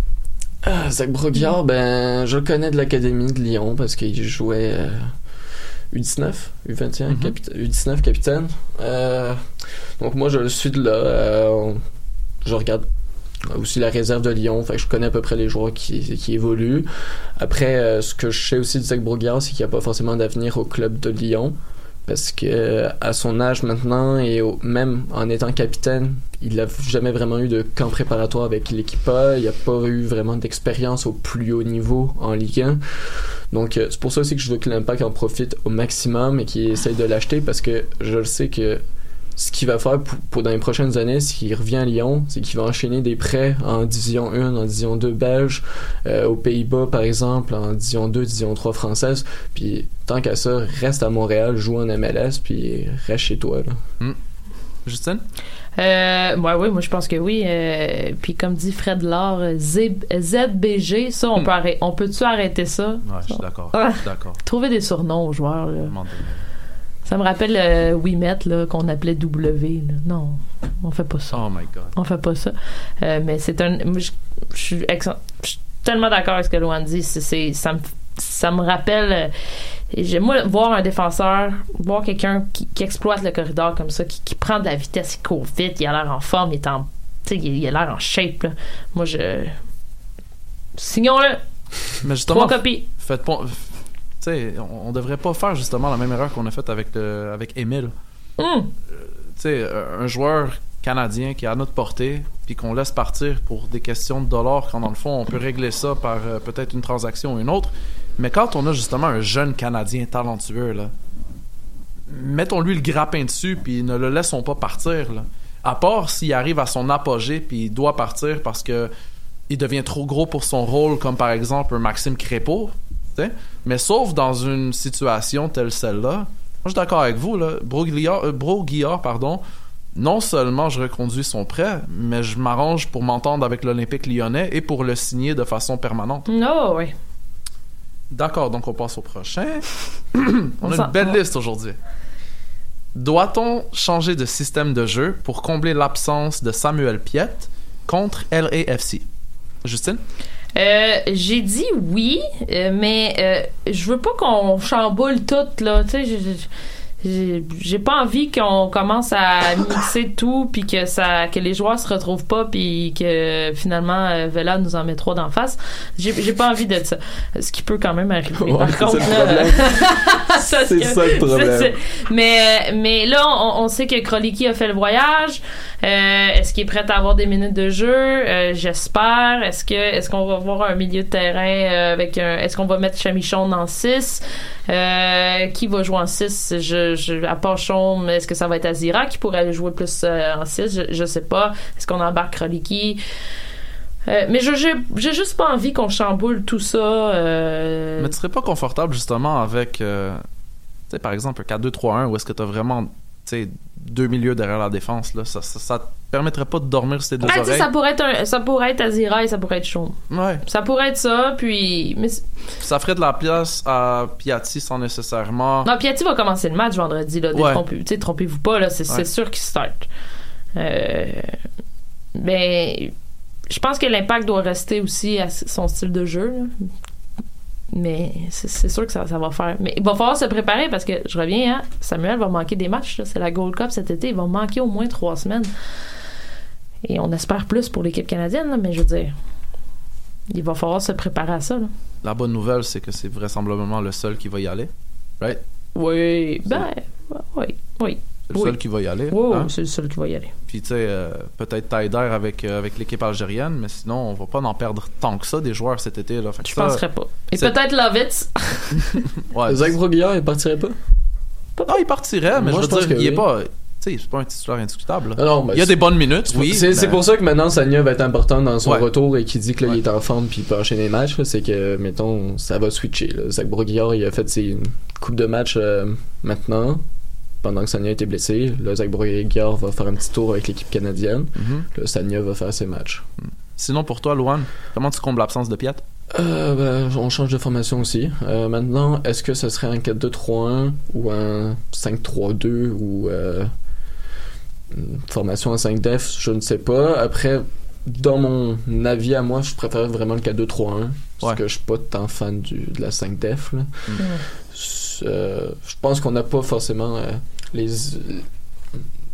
Ah, Zach Broguillard, ben, je le connais de l'Académie de Lyon parce qu'il jouait euh, U19, U21, Mhm. capita- U19 capitaine. Euh, donc moi, je le suis de là. euh, je regarde aussi la réserve de Lyon, fait que je connais à peu près les joueurs qui, qui évoluent. Après, euh, ce que je sais aussi de Zach Broguillard, c'est qu'il n'y a pas forcément d'avenir au club de Lyon. Parce que euh, à son âge maintenant et même en étant capitaine, il n'a jamais vraiment eu de camp préparatoire avec l'équipe A. Il n'a pas eu vraiment d'expérience au plus haut niveau en Ligue 1. Donc euh, c'est pour ça aussi que je veux que l'Impact en profite au maximum et qu'il essaye de l'acheter parce que je le sais que ce qu'il va faire pour, pour dans les prochaines années, s'il revient à Lyon, c'est qu'il va enchaîner des prêts en Division 1, en Division 2 belge, euh, aux Pays-Bas par exemple, en Division 2, Division 3 française. Puis tant qu'à ça, reste à Montréal, joue en MLS, puis reste chez toi. Là. Justine? Euh, ouais, oui, moi je pense que oui. Euh, puis comme dit Fred Laure, Z- ZBG, ça, on peut arrêter. On peut-tu arrêter ça? Ouais, je suis d'accord. Ah. Je suis d'accord. Trouver des surnoms aux joueurs. là. À un moment donné. Ça me rappelle euh, Wimet là, qu'on appelait W. là. Non, on fait pas ça. Oh my god. On fait pas ça. Euh, mais c'est un. moi, Je je suis ex- je suis tellement d'accord avec ce que Loan dit. C'est, ça, me, ça me rappelle. euh, moi, voir un défenseur, voir quelqu'un qui, qui exploite le corridor comme ça, qui, qui prend de la vitesse, il court vite, il a l'air en forme, il est en. Tu sais, il, a l'air en shape. Là. Moi, je. Signons-le! Mais justement, Trois copies. faites sais, on, on devrait pas faire justement la même erreur qu'on a faite avec, le, avec. Hum. Tu sais, un joueur canadien qui est à notre portée, puis qu'on laisse partir pour des questions de dollars, quand dans le fond, on peut régler ça par euh, peut-être une transaction ou une autre. Mais quand on a justement un jeune Canadien talentueux, là, mettons-lui le grappin dessus, puis ne le laissons pas partir. Là. À part s'il arrive à son apogée, puis il doit partir parce que il devient trop gros pour son rôle, comme par exemple un Maxime Crépeau. Mais sauf dans une situation telle celle-là, moi je suis d'accord avec vous, là. Broguillard, euh, pardon, non seulement je reconduis son prêt, mais je m'arrange pour m'entendre avec l'Olympique lyonnais et pour le signer de façon permanente. Non, oui. D'accord, donc on passe au prochain. <coughs> On a une belle liste aujourd'hui. Doit-on changer de système de jeu pour combler l'absence de Samuel Piet contre LAFC? Justine? Euh, j'ai dit oui, euh, mais euh, je veux pas qu'on chamboule tout là. Tu sais, j'ai j'ai pas envie qu'on commence à mixer tout puis que ça que les joueurs se retrouvent pas puis que finalement euh, Vela nous en met trois d'en face. J'ai j'ai pas envie de ça. Ce qui peut quand même arriver Ouais, par c'est contre <laughs> C'est ça le problème. mais euh, mais là on, on sait que Kroliki a fait le voyage. Euh, est-ce qu'il est prêt à avoir des minutes de jeu? Euh, j'espère. Est-ce que est-ce qu'on va voir un milieu de terrain euh, avec un est-ce qu'on va mettre Chamichon en 6 euh, qui va jouer en 6 je, à part Chaume, est-ce que ça va être Azira qui pourrait jouer plus euh, en 6 je, sais pas. Est-ce qu'on embarque Kroliki Euh, mais j'ai juste pas envie qu'on chamboule tout ça euh, Mais tu serais pas confortable justement avec, euh, tu sais, par exemple, un 4-2-3-1 où est-ce que tu as vraiment, deux milieux derrière la défense, là. Ça, ça, ça te permettrait pas de dormir sur tes deux oreilles. ça pourrait être un- ça pourrait être Azira et ça pourrait être Chaume. Ouais. Ça pourrait être ça, puis mais Ça ferait de la place à Piatti sans nécessairement. non, Piatti va commencer le match vendredi là. Ouais. Sais, trompez-vous pas là, c'est Ouais. sûr qu'il start. Euh, ben, je pense que l'impact doit rester aussi à son style de jeu. Mais c'est sûr que ça, ça va faire. Mais il va falloir se préparer parce que je reviens, hein, Samuel va manquer des matchs. là. C'est la Gold Cup cet été. Il va manquer au moins trois semaines. Et on espère plus pour l'équipe canadienne, là, mais je veux dire, il va falloir se préparer à ça. là. La bonne nouvelle, c'est que c'est vraisemblablement le seul qui va y aller. Right? Oui, ben, oui, oui. C'est le Oui. seul qui va y aller. Oui, hein? c'est le seul qui va y aller. Puis, tu sais, euh, peut-être Taider avec, euh, avec l'équipe algérienne, mais sinon, on va pas en perdre tant que ça des joueurs cet été. Là. Fait que Je ça, penserais pas. Et peut-être Lovitz. <laughs> <laughs> Ouais, Zach Broguillard, il partirait pas? Ah, il partirait, mais Moi, je veux pense dire, il est oui. pas. Tu sais, c'est pas un titulaire indiscutable. Ah non, mais il y a des bonnes minutes, oui. C'est mais- pour ça que maintenant Sanya va être important dans son Ouais. retour et qu'il dit que là, il est en forme puis il peut enchaîner les matchs. C'est que, mettons, ça va switcher. Là. Zach Broguillard, il a fait ses une coupe de matchs euh, maintenant pendant que Sanya était blessé. Là, Zach Broguillard va faire un petit tour avec l'équipe canadienne. Mhm. Là, Sanya va faire ses matchs. Sinon, pour toi, Luan, comment tu combles l'absence de Piat? Euh, ben, on change de formation aussi. Euh, maintenant, est-ce que ce serait un 4-2-3-1 ou un 5-3-2 ou euh, une formation en 5 def? Je ne sais pas. Après, dans mon avis à moi, je préfère vraiment le 4-2-3-1 parce Ouais. que je suis pas tant fan du, de la 5 def. là. Mm. Euh, je pense qu'on n'a pas forcément euh, les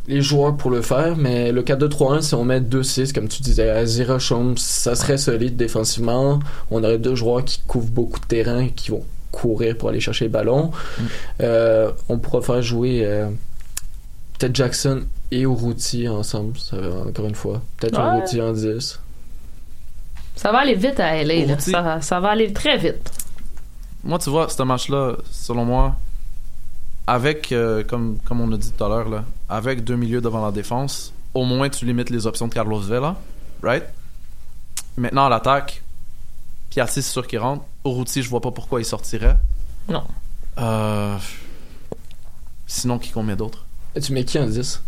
les joueurs pour le faire, mais le 4-2-3-1, si on met 2-6, comme tu disais, Azira Chaume, ça serait solide défensivement. On aurait deux joueurs qui couvrent beaucoup de terrain et qui vont courir pour aller chercher le ballon. Mm. Euh, on pourra faire jouer euh, peut-être Jackson et Urruti ensemble, ça va, encore une fois. Peut-être Ouais. Urruti en 10. Ça va aller vite à LA. là. Urruti. Ça, ça va aller très vite. Moi, tu vois, ce match-là, selon moi, avec, euh, comme, comme on a dit tout à l'heure, là, avec deux milieux devant la défense, au moins tu limites les options de Carlos Vela, right? Maintenant, à l'attaque, Piatti, c'est sûr qu'il rentre. Urruti, je vois pas pourquoi il sortirait. Non. Euh, Sinon, qui combien d'autres? Et tu mets qui en 10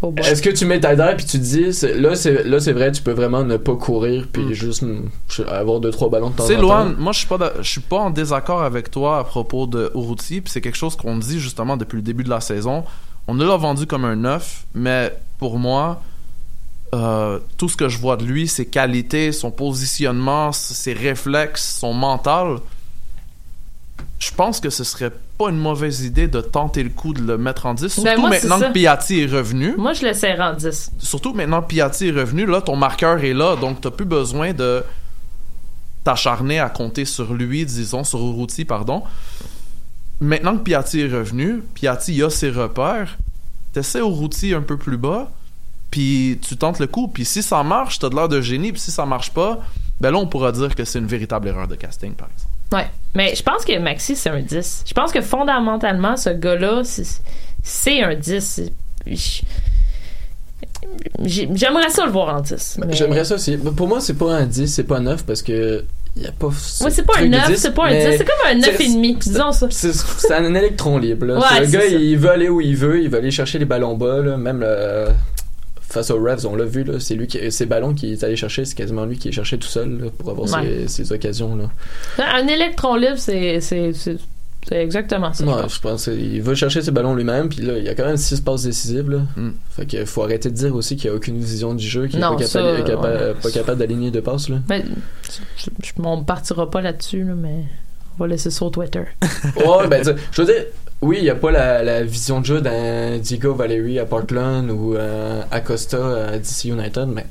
Oh. Est-ce que tu mets Tyler puis tu te dis c'est- là c'est là c'est vrai tu peux vraiment ne pas courir puis juste mm, je- avoir deux trois ballons de temps en C'est temps? loin. Moi, je suis pas, je suis pas en désaccord avec toi à propos de Urruti. Puis c'est quelque chose qu'on dit justement depuis le début de la saison. On l'a vendu comme un neuf, mais pour moi, euh, tout ce que je vois de lui, ses qualités, son positionnement, ses réflexes, son mental, je pense que ce serait pas une mauvaise idée de tenter le coup de le mettre en 10. Surtout Ben, moi, c'est maintenant que Piatti est revenu. Moi, je le serre en 10. Surtout maintenant que Piatti est revenu, là, ton marqueur est là, donc t'as plus besoin de t'acharner à compter sur lui, disons, sur Urruti, pardon. Maintenant que Piatti est revenu, Piatti a ses repères, t'essaies Urruti un peu plus bas, puis tu tentes le coup, puis si ça marche, t'as de l'air de génie, puis si ça marche pas, ben là, on pourra dire que c'est une véritable erreur de casting, par exemple. Ouais. Mais je pense que Maxi, c'est un 10. Je pense que fondamentalement, ce gars-là, c'est- un 10. Je- j'ai- J'aimerais ça le voir en 10. Ben, mais- J'aimerais ça aussi. Pour moi c'est pas un 10, c'est pas un 9 parce que a pas Ouais, c'est pas un truc de 9, 10, c'est pas un mais 10, c'est comme un c'est- 9,5, disons ça. C'est un électron libre. Là. Ouais, le gars, ça. il veut aller où il veut, il veut aller chercher les ballons bas. Là. Même euh, face aux Revs, on l'a vu, là, c'est lui qui, ces ballons qu'il est allé chercher, c'est quasiment lui qui est cherché tout seul là, pour avoir Ouais. ses, ses occasions. Là. Un électron libre, c'est c'est- c'est- c'est exactement ça. je Ouais, pense. je pense qu'il veut chercher ses ballons lui-même, puis là, il y a quand même 6 passes décisives. Là. Mm. Fait qu'il faut arrêter de dire aussi qu'il n'y a aucune vision du jeu, qu'il n'est pas, capable, ouais. d'aligner deux passes. Là. Mais je- je- on partira pas là-dessus, là, mais on va laisser ça au Twitter. ouais, ben, je veux dire, oui, il n'y a pas la, la vision de jeu d'un Diego Valeri à Portland ou euh, Acosta à DC United, mais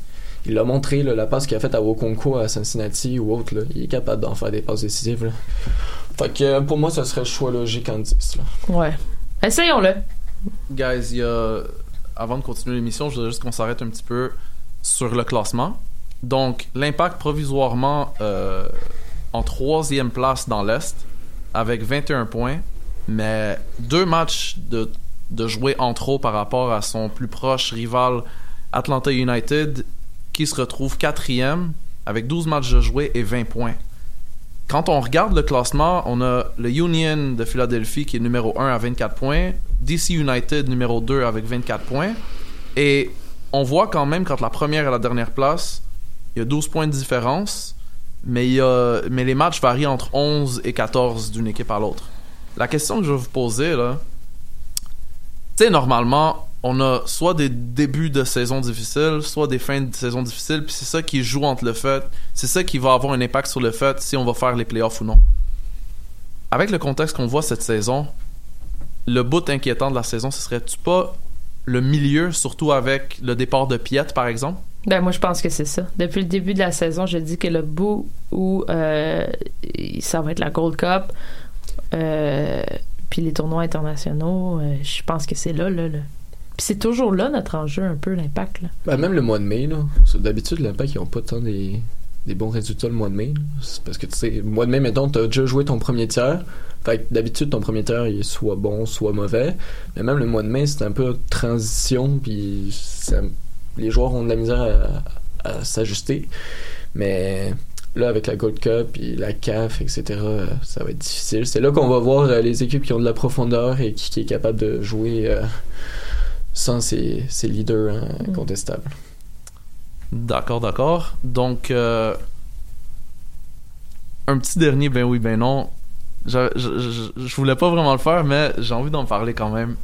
il l'a montré, là, la passe qu'il a faite à Wokonko à Cincinnati ou autre, là, il est capable d'en faire des passes décisives. Là. Fait que euh, pour moi, ça serait le choix logique en 10. Là. Ouais. Essayons-le. Guys, il y a... avant de continuer l'émission, je voudrais juste qu'on s'arrête un petit peu sur le classement. Donc, l'impact provisoirement euh, en troisième place dans l'Est avec 21 points, mais deux matchs de, de jouer en trop par rapport à son plus proche rival Atlanta United qui se retrouve quatrième avec 12 matchs de jouer et 20 points. Quand on regarde le classement, on a le Union de Philadelphie qui est numéro 1 à 24 points, DC United numéro 2 avec 24 points, et on voit quand même quand la première et la dernière place, il y a 12 points de différence, mais, il y a, mais les matchs varient entre 11 et 14 d'une équipe à l'autre. La question que je vais vous poser, là, tu sais, normalement, on a soit des débuts de saison difficiles, soit des fins de saison difficiles, puis c'est ça qui joue entre le fait, c'est ça qui va avoir un impact sur le fait si on va faire les playoffs ou non. Avec le contexte qu'on voit cette saison, le bout inquiétant de la saison, ce serait-tu pas le milieu, surtout avec le départ de Piet, par exemple? Ben moi je pense que c'est ça. Depuis le début de la saison, je dis que le bout où euh, ça va être la Gold Cup, puis les tournois internationaux, euh, je pense que c'est là, là, là. Puis c'est toujours là notre enjeu un peu l'impact. Ben, même le mois de mai, là. D'habitude, l'impact, ils ont pas tant des, des bons résultats le mois de mai. parce que, tu sais, le mois de mai, mettons, t'as déjà joué ton premier tiers. Fait que d'habitude, ton premier tiers, il est soit bon, soit mauvais. Mais même le mois de mai, c'est un peu transition, puis les joueurs ont de la misère à, à s'ajuster. Mais là, avec la Gold Cup, et la CAF, etc., ça va être difficile. C'est là qu'on va voir euh, les équipes qui ont de la profondeur et qui, qui est capable de jouer euh, sans ces, ces leaders hein, incontestables. D'accord, d'accord. Donc, euh, un petit dernier, ben oui, ben non. Je, je, je- je voulais pas vraiment le faire, mais j'ai envie d'en parler quand même.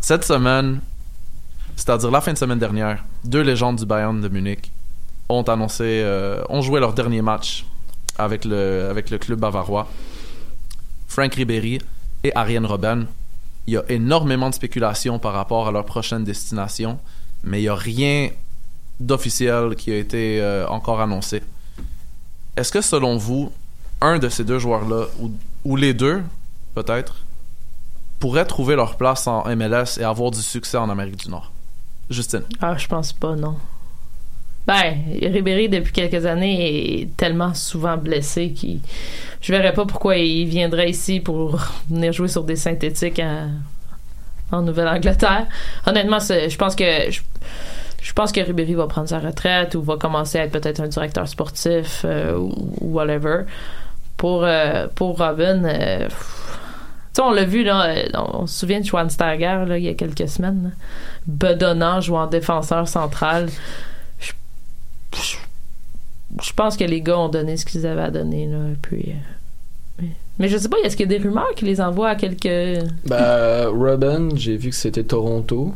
Cette semaine, c'est-à-dire la fin de semaine dernière, deux légendes du Bayern de Munich ont annoncé, euh, ont joué leur dernier match avec le, avec le club bavarois. Frank Ribéry et Ariane Robben. Il y a énormément de spéculations par rapport à leur prochaine destination, mais il y a rien d'officiel qui a été euh, encore annoncé. Est-ce que selon vous, un de ces deux joueurs-là, ou, ou les deux, peut-être, pourraient trouver leur place en MLS et avoir du succès en Amérique du Nord? Justine. Ah, je pense pas, non. Ben, Ribéry, depuis quelques années, est tellement souvent blessé qu'il. Je verrais pas pourquoi il viendrait ici pour venir jouer sur des synthétiques en, Nouvelle-Angleterre. Honnêtement, je pense que. Je, pense que Ribéry va prendre sa retraite ou va commencer à être peut-être un directeur sportif euh, ou, whatever. Pour, euh, pour Robin, euh, tu sais, on l'a vu, là, on se souvient de Schweinsteiger, là, il y a quelques semaines. Bedonnant, jouant défenseur central. Je, pense que les gars ont donné ce qu'ils avaient à donner, là. Puis, euh, mais, mais je sais pas, est-ce qu'il y a des rumeurs qui les envoient à quelques. Bah, Robin, j'ai vu que c'était Toronto.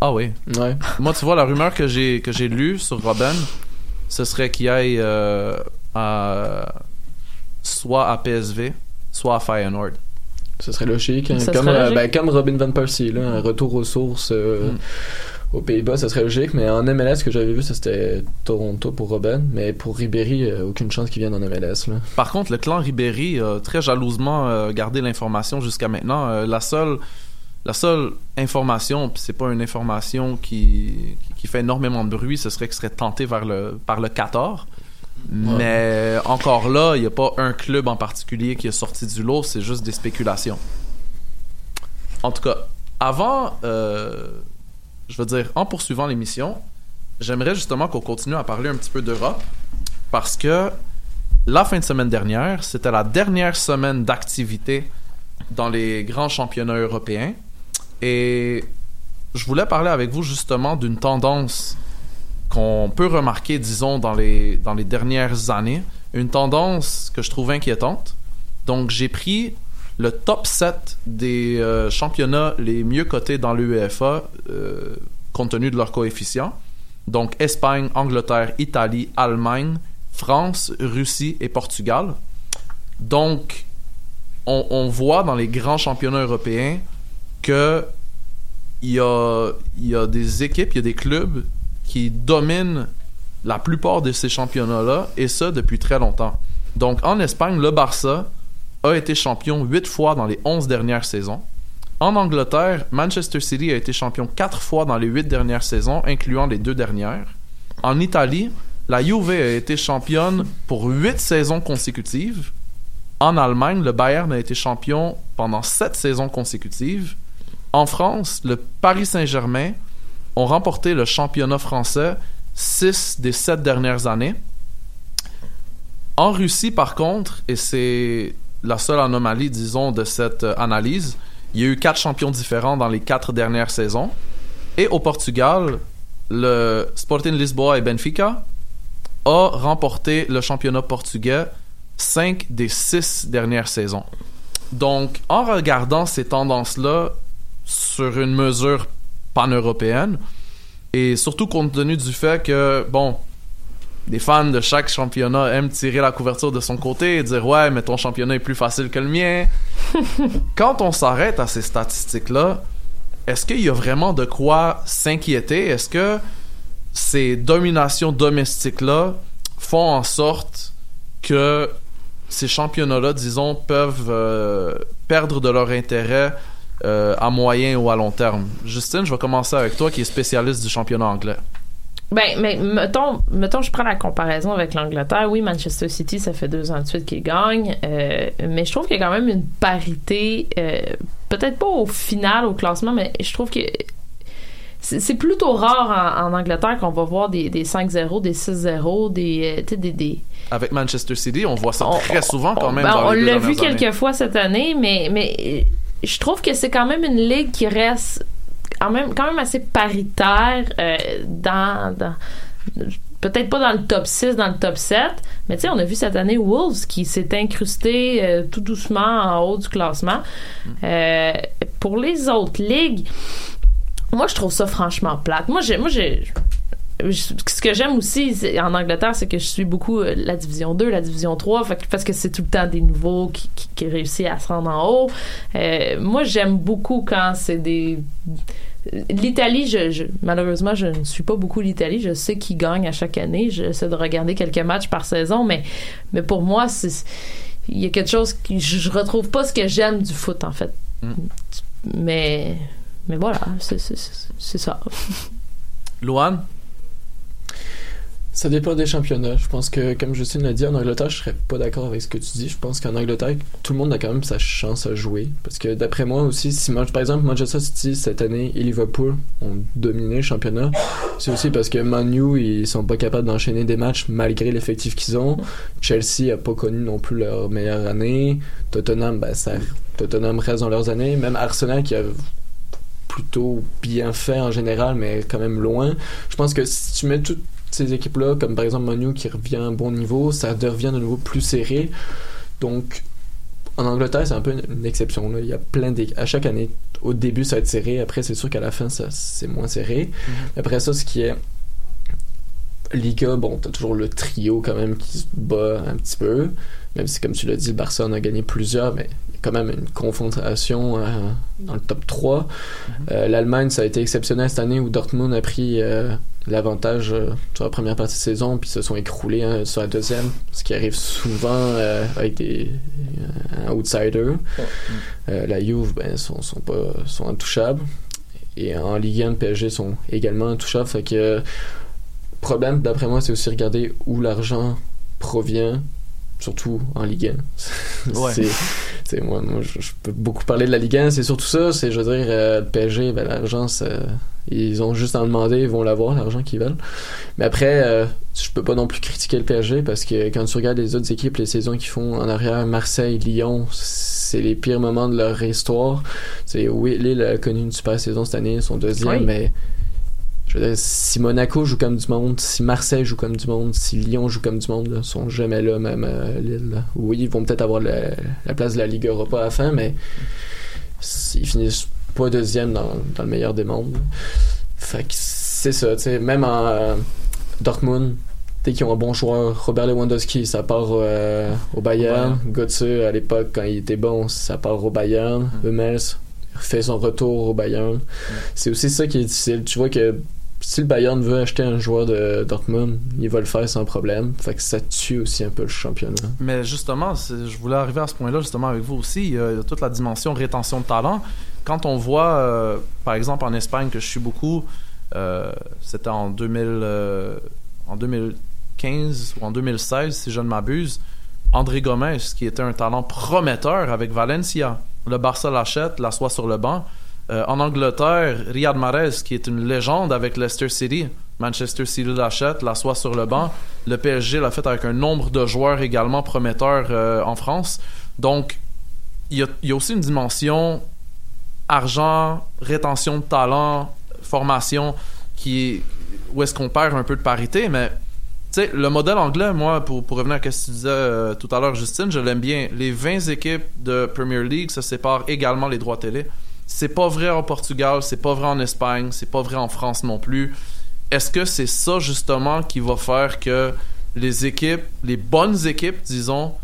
Ah oui. Ouais. Moi, tu vois, la rumeur que j'ai que j'ai lue sur Robin, ce serait qu'il aille euh, à, soit à PSV, soit à Feyenoord. Ce serait logique. hein. Ça comme, serait euh, logique. ben, comme Robin Van Persie, là, un retour aux sources euh, aux Pays-Bas, ça serait logique. Mais en MLS, ce que j'avais vu, ça, c'était Toronto pour Robin. Mais pour Ribéry, euh, aucune chance qu'il vienne en MLS. Là. Par contre, le clan Ribéry a très jalousement euh, gardé l'information jusqu'à maintenant. Euh, la seule la seule information, puis c'est pas une information qui, qui fait énormément de bruit, ce serait qu'il serait tenté vers le, par le Qatar. Mais encore là, il n'y a pas un club en particulier qui est sorti du lot, c'est juste des spéculations. En tout cas, avant, euh, je veux dire, en poursuivant l'émission, j'aimerais justement qu'on continue à parler un petit peu d'Europe, parce que la fin de semaine dernière, c'était la dernière semaine d'activité dans les grands championnats européens. Et je voulais parler avec vous justement d'une tendance qu'on peut remarquer, disons, dans les, dans les dernières années. Une tendance que je trouve inquiétante. Donc, j'ai pris le top 7 des euh, championnats les mieux cotés dans l'UEFA, euh, compte tenu de leur coefficient. Donc, Espagne, Angleterre, Italie, Allemagne, France, Russie et Portugal. Donc, on, voit dans les grands championnats européens que il y a, y a des équipes, il y a des clubs qui dominent la plupart de ces championnats-là, et ça depuis très longtemps. Donc en Espagne, le Barça a été champion 8 fois dans les 11 dernières saisons. En Angleterre, Manchester City a été champion 4 fois dans les 8 dernières saisons, incluant les deux dernières. En Italie, la Juve a été championne pour 8 saisons consécutives. En Allemagne, le Bayern a été champion pendant 7 saisons consécutives. En France, le Paris Saint-Germain ont remporté le championnat français 6 des 7 dernières années. En Russie, par contre, et c'est la seule anomalie, disons, de cette euh, analyse, il y a eu 4 champions différents dans les 4 dernières saisons. Et au Portugal, le Sporting Lisboa et Benfica a remporté le championnat portugais 5 des 6 dernières saisons. Donc, en regardant ces tendances-là sur une mesure pan-européenne, et surtout compte tenu du fait que, bon, les fans de chaque championnat aiment tirer la couverture de son côté et dire ouais, mais ton championnat est plus facile que le mien. <laughs> Quand on s'arrête à ces statistiques-là, est-ce qu'il y a vraiment de quoi s'inquiéter? Est-ce que ces dominations domestiques-là font en sorte que ces championnats-là, disons, peuvent euh, perdre de leur intérêt euh, à moyen ou à long terme? Justine, je vais commencer avec toi qui est spécialiste du championnat anglais. Ben, mais mettons, mettons, je prends la comparaison avec l'Angleterre. Oui, Manchester City, ça fait deux ans de suite qu'ils gagnent, euh, mais je trouve qu'il y a quand même une parité, euh, peut-être pas au final, au classement, mais je trouve que c'est plutôt rare en, Angleterre qu'on va voir des, des 5-0, des 6-0, des, euh, des, des, Avec Manchester City, on voit ça très souvent quand même. Ben, dans on l'a vu quelques années. fois cette année, mais, mais je trouve que c'est quand même une ligue qui reste quand même, quand même assez paritaire euh, dans, dans peut-être pas dans le top 6, dans le top 7, mais tu sais, on a vu cette année Wolves qui s'est incrusté euh, tout doucement en haut du classement. Euh, pour les autres ligues, moi, je trouve ça franchement plate. Moi, j'ai, moi, j'ai, ce que j'aime aussi en Angleterre, c'est que je suis beaucoup la division 2, la division 3, fait que- parce que c'est tout le temps des nouveaux qui, qui, qui réussissent à se rendre en haut. Euh, moi, j'aime beaucoup quand c'est des... L'Italie, je, je- malheureusement, je ne suis pas beaucoup l'Italie. Je sais qui gagne à chaque année. J'essaie de regarder quelques matchs par saison, mais, mais pour moi, c'est il y a quelque chose qui je, retrouve pas ce que j'aime du foot en fait. Mais mais voilà, c'est ça. Luan? Ça dépend des championnats. Je pense que, comme Justine l'a dit, en Angleterre, je serais pas d'accord avec ce que tu dis. Je pense qu'en Angleterre, tout le monde a quand même sa chance à jouer. Parce que d'après moi aussi, si par exemple Manchester City cette année et Liverpool ont dominé le championnat, c'est aussi parce que Man U, ils sont pas capables d'enchaîner des matchs malgré l'effectif qu'ils ont. Chelsea a pas connu non plus leur meilleure année. Tottenham, ben, ça, Tottenham reste dans leurs années. Même Arsenal qui a plutôt bien fait en général, mais quand même loin. Je pense que si tu mets toutes ces équipes-là, comme par exemple Manu qui revient à un bon niveau, ça devient de nouveau plus serré. Donc, en Angleterre, c'est un peu une, une exception. Là. Il y a plein d'équipes. À chaque année, au début, ça va être serré. Après, c'est sûr qu'à la fin, ça, c'est moins serré. Après ça, ce qui est Liga, bon, t'as toujours le trio quand même qui se bat un petit peu. Même si, comme tu l'as dit, le Barça en a gagné plusieurs, mais quand même une confrontation euh, dans le top 3. Euh, L'Allemagne, ça a été exceptionnel cette année où Dortmund a pris euh, l'avantage sur la première partie de saison, puis se sont écroulés hein, sur la deuxième, ce qui arrive souvent avec des un outsider. Euh, la Juve, ben, sont, sont pas sont intouchables. Et en Ligue 1, le PSG sont également intouchables. Fait que problème, d'après moi, c'est aussi regarder où l'argent provient, surtout en Ligue 1. <laughs> Ouais. c'est, moi, moi je, je peux beaucoup parler de la Ligue 1, c'est surtout ça. C'est, je veux dire, euh, le PSG, ben, l'argent, ils ont juste à en demander, ils vont l'avoir, l'argent qu'ils veulent. Mais après, euh, je peux pas non plus critiquer le PSG parce que quand tu regardes les autres équipes, les saisons qu'ils font en arrière, Marseille, Lyon, c'est les pires moments de leur histoire. C'est, oui, Lille a connu une super saison cette année, son deuxième, Oui. mais je veux dire, si Monaco joue comme du monde, si Marseille joue comme du monde, si Lyon joue comme du monde, ils sont jamais là, même euh, Lille. Oui, ils vont peut-être avoir la, la place de la Ligue Europa à la fin, mais ils finissent pas deuxième dans, dans le meilleur des mondes. Fait que c'est ça, tu sais, même en euh, Dortmund, dès qu'ils ont un bon joueur, Robert Lewandowski, ça part euh, au Bayern. Götze, à l'époque, quand il était bon, ça part au Bayern. Mm. Hummels fait son retour au Bayern. C'est aussi ça qui est difficile. Tu vois que si le Bayern veut acheter un joueur de Dortmund, il va le faire sans problème. Fait que ça tue aussi un peu le championnat. Mais justement, je voulais arriver à ce point-là justement avec vous aussi. Il y a, toute la dimension rétention de talent. Quand on voit, euh, par exemple en Espagne, que je suis beaucoup, euh, c'était en 2000, euh, en 2015 ou en 2016, si je ne m'abuse, André Gomez, qui était un talent prometteur avec Valencia. Le Barça l'achète, l'assoit sur le banc. Euh, en Angleterre, Riyad Mahrez, qui est une légende avec Leicester City. Manchester City l'achète, l'assoit sur le banc. Le PSG l'a fait avec un nombre de joueurs également prometteurs euh, en France. Donc, il y a, aussi une dimension argent, rétention de talent, formation, qui où est-ce qu'on perd un peu de parité, mais tu sais, le modèle anglais, moi, pour, pour revenir à ce que tu disais euh, tout à l'heure, Justine, je l'aime bien. Les 20 équipes de Premier League se séparent également les droits télé. C'est pas vrai en Portugal, c'est pas vrai en Espagne, c'est pas vrai en France non plus. Est-ce que c'est ça justement qui va faire que les équipes, les bonnes équipes, disons,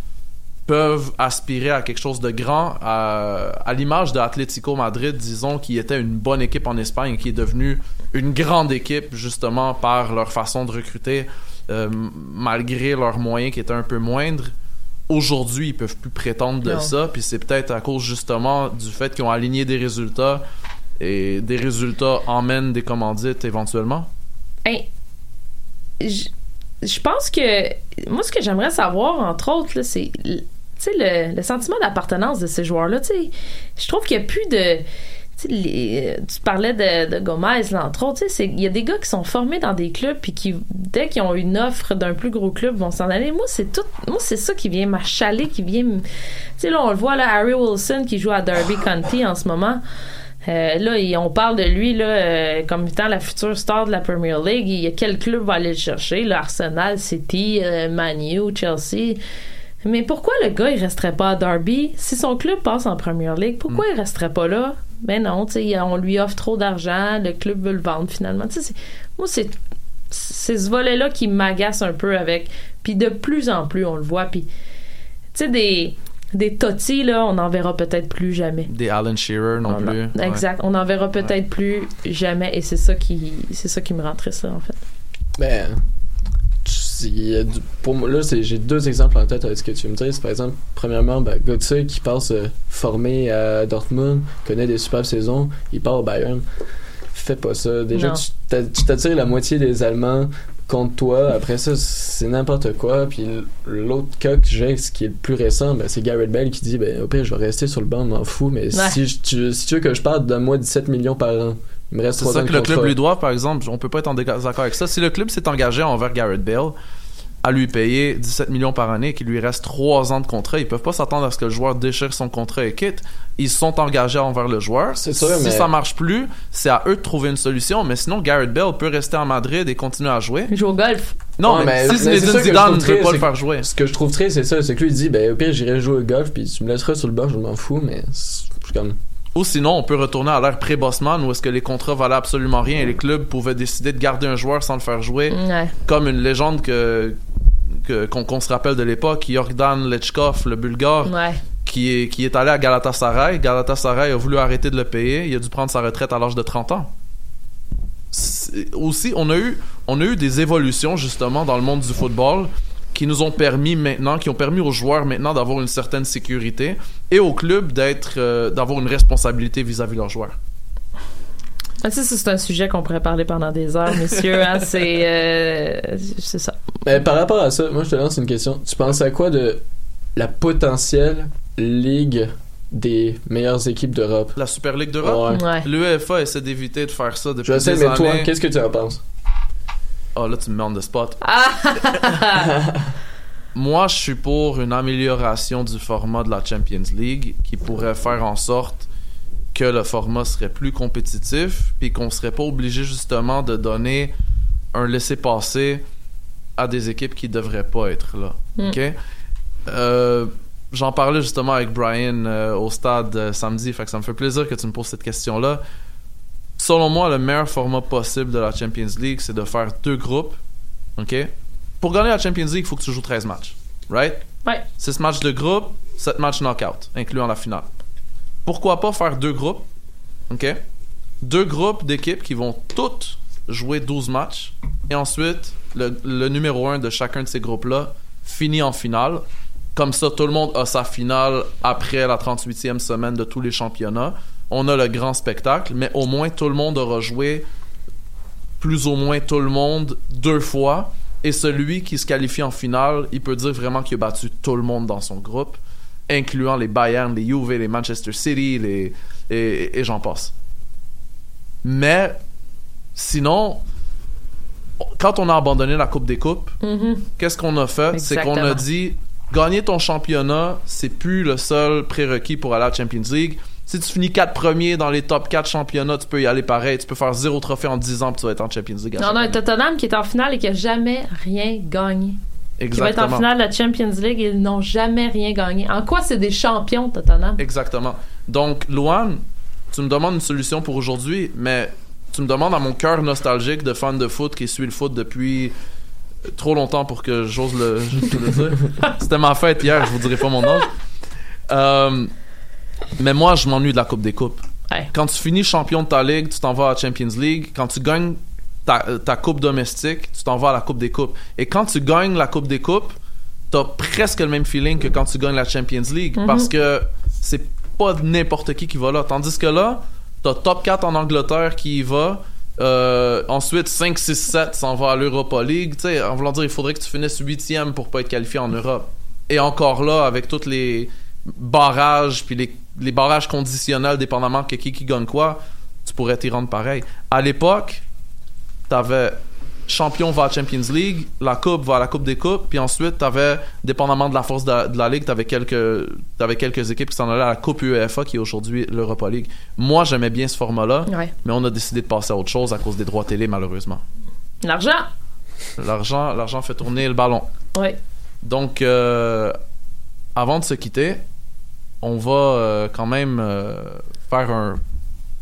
peuvent aspirer à quelque chose de grand, à, à l'image de Atlético Madrid, disons, qui était une bonne équipe en Espagne et qui est devenue une grande équipe justement par leur façon de recruter, euh, malgré leurs moyens qui étaient un peu moindres? Aujourd'hui, ils peuvent plus prétendre de Non. ça, puis c'est peut-être à cause justement du fait qu'ils ont aligné des résultats et des résultats emmènent des commandites éventuellement. Hey, je je pense que moi ce que j'aimerais savoir entre autres c'est le, le sentiment d'appartenance de ces joueurs là tu sais je trouve qu'il y a plus de tu parlais de, Gomez là, entre autres il y a des gars qui sont formés dans des clubs puis qui dès qu'ils ont une offre d'un plus gros club vont s'en aller moi c'est tout moi c'est ça qui vient m'achaler qui vient tu sais là on le voit là Harry Wilson qui joue à Derby County en ce moment euh, là, on parle de lui là, euh, comme étant la future star de la Premier League. Il y a quel club va aller le chercher? Là, Arsenal, City, euh, Man U, Chelsea. Mais pourquoi le gars, il resterait pas à Derby? Si son club passe en Premier League, pourquoi il resterait pas là? Ben non, tu sais, on lui offre trop d'argent, le club veut le vendre finalement. Moi, c'est c'est ce volet-là qui m'agace un peu avec. Puis de plus en plus, on le voit. Puis, tu sais, des, des Totti, là, on n'en verra peut-être plus jamais. Des Alan Shearer non On plus. Exact. On n'en verra peut-être plus jamais et c'est ça qui c'est ça qui me rend triste là, en fait. Ben, pour là, j'ai deux exemples en tête avec ce que tu me dis. C'est par exemple, premièrement, ben, Götze qui passe euh, formé à Dortmund, connaît des superbes saisons, il part au Bayern. Fais pas ça. Déjà, Non. tu t'a- tu t'attires la moitié des Allemands contre toi. Après ça, c'est n'importe quoi. Puis l'autre cas que j'ai, ce qui est le plus récent, ben, c'est Garrett Bale qui dit ben, au pire, je vais rester sur le banc, m'en fous. Mais Ouais. si, tu, si tu veux que je parte, donne-moi 17 millions par an. Il me reste C'est 3 ça que le club lui doit, par exemple. On peut pas être en désaccord avec ça. Si le club s'est engagé envers Garrett Bale à lui payer 17 millions par année et qu'il lui reste 3 ans de contrat, ils peuvent pas s'attendre à ce que le joueur déchire son contrat et quitte. Ils sont engagés envers le joueur. C'est sûr, si mais- ça marche plus, c'est à eux de trouver une solution. Mais sinon, Garrett Bale peut rester en Madrid et continuer à jouer. Il joue au golf. Non, Ouais, mais, si mais c'est Zinedine Zidane ne veut pas le faire jouer. Ce que je trouve triste, c'est ça. C'est que lui, il dit, ben, au pire, j'irai jouer au golf, puis tu me laisseras sur le banc, je m'en fous, mais je suis comme. Ou sinon, on peut retourner à l'ère pré-Bossman où est-ce que les contrats valaient absolument rien et les clubs pouvaient décider de garder un joueur sans le faire jouer. Ouais. Comme une légende que qu'on se rappelle de l'époque, Yordan Lechkov, le bulgare, Ouais. qui est, qui est allé à Galatasaray. Galatasaray a voulu arrêter de le payer. Il a dû prendre sa retraite à l'âge de 30 ans. Aussi, on a, eu, on a eu des évolutions justement dans le monde du football qui nous ont permis maintenant, qui ont permis aux joueurs maintenant d'avoir une certaine sécurité et aux clubs d'être, euh, d'avoir une responsabilité vis-à-vis de leurs joueurs. Ah, ça, c'est un sujet qu'on pourrait parler pendant des heures, messieurs. hein, c'est euh, c'est ça. Mais par rapport à ça, moi, je te lance une question. Tu penses à quoi de la potentielle ligue des meilleures équipes d'Europe? La Super League d'Europe, Ouais. Ouais. l'UEFA essaie d'éviter de faire ça depuis Je sais, des mais toi, qu'est-ce que tu en penses? Oh là, tu me mets on the spot. Ah! <laughs> Moi, je suis pour une amélioration du format de la Champions League qui pourrait faire en sorte que le format serait plus compétitif puis qu'on serait pas obligé justement de donner un laisser-passer à des équipes qui devraient pas être là. Mm. OK? Euh, J'en parlais justement avec Brian euh, au stade euh, samedi, fait que ça me fait plaisir que tu me poses cette question-là. Selon moi, le meilleur format possible de la Champions League, c'est de faire deux groupes, OK? pour gagner la Champions League, il faut que tu joues 13 matchs. Right? Ouais. 6 matchs de groupe, 7 matchs knockout, incluant la finale. Pourquoi pas faire deux groupes? OK? Deux groupes d'équipes qui vont toutes jouer 12 matchs. Et ensuite, le, le numéro 1 de chacun de ces groupes-là finit en finale. Comme ça, tout le monde a sa finale après la 38e semaine de tous les championnats. On a le grand spectacle, mais au moins tout le monde aura joué plus ou moins tout le monde deux fois. Et celui qui se qualifie en finale, il peut dire vraiment qu'il a battu tout le monde dans son groupe, incluant les Bayern, les Juve, les Manchester City, les, et, et j'en passe. Mais sinon, quand on a abandonné la Coupe des Coupes, Mhm. qu'est-ce qu'on a fait? C'est qu'on a dit gagner ton championnat, c'est plus le seul prérequis pour aller à la Champions League. Si tu finis 4 premiers dans les top 4 championnats, tu peux y aller pareil. Tu peux faire zéro trophée en 10 ans puis tu vas être en Champions League. Non, non, année. Tottenham qui est en finale et qui a jamais rien gagné. Qui va être en Exactement. finale de la Champions League et ils n'ont jamais rien gagné. En quoi c'est des champions, Tottenham? Exactement. Donc, Luan, tu me demandes une solution pour aujourd'hui, mais tu me demandes à mon cœur nostalgique de fan de foot qui suit le foot depuis trop longtemps pour que j'ose le, <laughs> le dire. C'était ma fête hier, je vous dirai pas mon âge. Euh, mais moi, je m'ennuie de la Coupe des Coupes. Ouais. Quand tu finis champion de ta ligue, tu t'en vas à la Champions League. Quand tu gagnes ta, ta coupe domestique, tu t'en vas à la Coupe des Coupes. Et quand tu gagnes la Coupe des Coupes, t'as presque le même feeling que quand tu gagnes la Champions League Mhm. parce que c'est pas n'importe qui qui va là. Tandis que là, t'as top 4 en Angleterre qui y va. Euh, ensuite, 5, 6, 7 s'en va à l'Europa League. Tu sais, en voulant dire, il faudrait que tu finisses 8 pour pas être qualifié en Europe. Et encore là, avec tous les barrages, puis les, les barrages conditionnels, dépendamment que qui, qui gagne quoi, tu pourrais t'y rendre pareil. À l'époque, t'avais champion va à Champions League, la coupe va à la Coupe des Coupes, puis ensuite t'avais, dépendamment de la force de la, de la ligue, t'avais quelques, t'avais quelques équipes qui s'en allaient à la Coupe UEFA qui est aujourd'hui l'Europa League. Moi, j'aimais bien ce format-là, Ouais. mais on a décidé de passer à autre chose à cause des droits télé, malheureusement. L'argent? L'argent, l'argent fait tourner le ballon. Oui. Donc, euh, avant de se quitter, on va euh, quand même euh, faire un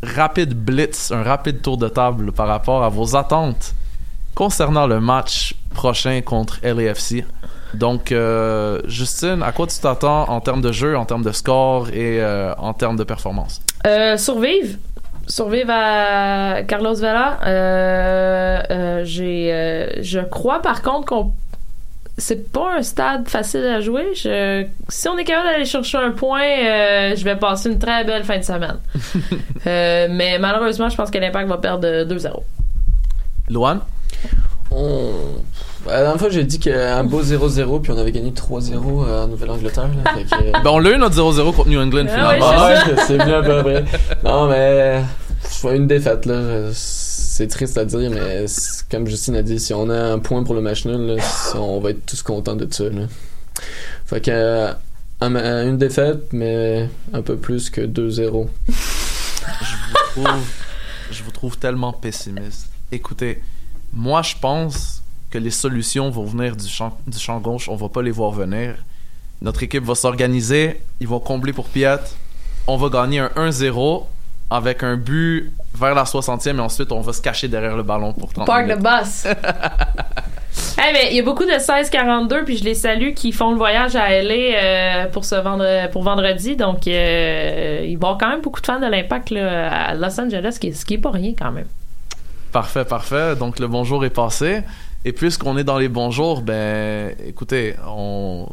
rapide blitz, un rapide tour de table par rapport à vos attentes concernant le match prochain contre LAFC. Donc, euh, Justine, à quoi tu t'attends en termes de jeu, en termes de score et en termes de performance? Survivre. Survivre à Carlos Vela. J'ai, je crois par contre qu'on c'est pas un stade facile à jouer. Je- si on est capable d'aller chercher un point, euh, je vais passer une très belle fin de semaine. <laughs> Euh, mais malheureusement, je pense que l'Impact va perdre 2-0. Loan? On... La dernière fois, j'ai dit qu'un beau 0-0, puis on avait gagné 3-0 en Nouvelle-Angleterre. que- <laughs> Ben, on l'a eu notre 0-0 contre New England, Ah finalement. ouais, Ah ouais, c'est bien à peu près. Non, mais je vois une défaite là. C'est triste à dire, mais comme Justine a dit, si on a un point pour le match nul, on va être tous contents de ça. Là. Fait que euh, un- une défaite, mais un peu plus que 2-0. je vous trouve, tellement pessimiste. Écoutez, moi je pense que les solutions vont venir du champ, du champ gauche, on va pas les voir venir. Notre équipe va s'organiser, ils vont combler pour Piet. On va gagner un 1-0 avec un but vers la 60e et ensuite on va se cacher derrière le ballon pour 30 Park minutes. the bus. <laughs> Eh ben, il y a beaucoup de 16-42, puis je les salue, qui font le voyage à LA euh, pour, ce vendre, pour vendredi. Donc, euh, il va y avoir quand même beaucoup de fans de l'Impact là, à Los Angeles, ce qui est, ce qui est pas rien quand même. Parfait, parfait. Donc le bonjour est passé. Et puisqu'on est dans les bonjours, ben écoutez, on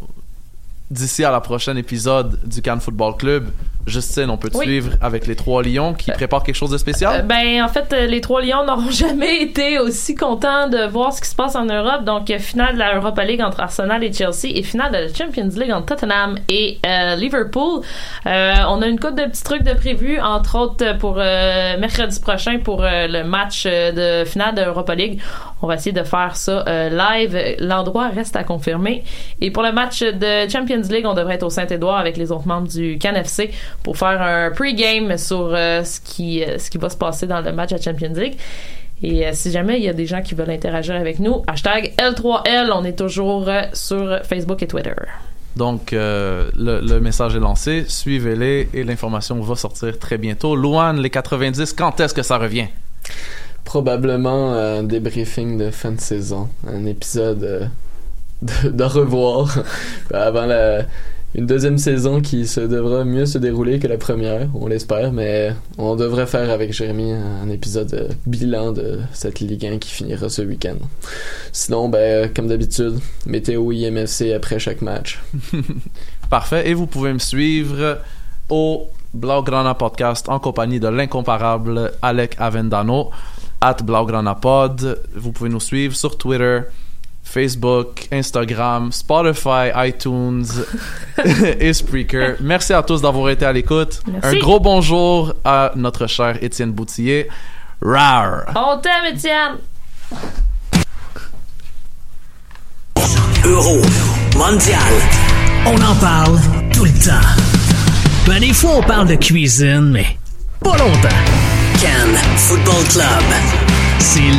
d'ici à la prochaine épisode du Cannes Football Club, Justine, on peut te Oui. suivre avec les trois lions qui préparent quelque chose de Euh, spécial. ben, en fait, euh, les trois Lions n'auront <laughs> jamais été aussi contents de voir ce qui se passe en Europe. Donc, euh, finale de la Europa League entre Arsenal et Chelsea et finale de la Champions League entre Tottenham et euh, Liverpool. Euh, on a une couple de petits trucs de prévus, entre autres pour euh, mercredi prochain pour euh, le match euh, de finale de l'Europa League. On va essayer de faire ça euh, live. L'endroit reste à confirmer. Et pour le match de Champions League, on devrait être au Saint-Édouard avec les autres membres du CanFC pour faire un pre-game sur euh, ce, qui, euh, ce qui va se passer dans le match à Champions League. Et euh, si jamais il y a des gens qui veulent interagir avec nous, hashtag L3L, on est toujours euh, sur Facebook et Twitter. Donc euh, le, le message est lancé, suivez-les et l'information va sortir très bientôt. Louane, les 90, quand est-ce que ça revient? Probablement un débriefing de fin de saison. Un épisode euh, de, de revoir <laughs> avant la, une deuxième saison qui se devra mieux se dérouler que la première, on l'espère, mais on devrait faire avec Jérémy un épisode euh, bilan de cette Ligue 1 qui finira ce week-end. Sinon, ben, comme d'habitude, météo IMFC après chaque match. <laughs> Parfait. Et vous pouvez me suivre au Blaugrana Podcast en compagnie de l'incomparable Alec Avendano, at Blaugrana Pod. Vous pouvez nous suivre sur Twitter, Facebook, Instagram, Spotify, iTunes <laughs> et Spreaker. Merci à tous d'avoir été à l'écoute. Un gros bonjour à notre cher Étienne Boutillier. Rar! On t'aime, Étienne! Euro, mondial, on en parle tout le temps. Ben des fois on parle de cuisine, mais pas longtemps. Cannes Football Club, c'est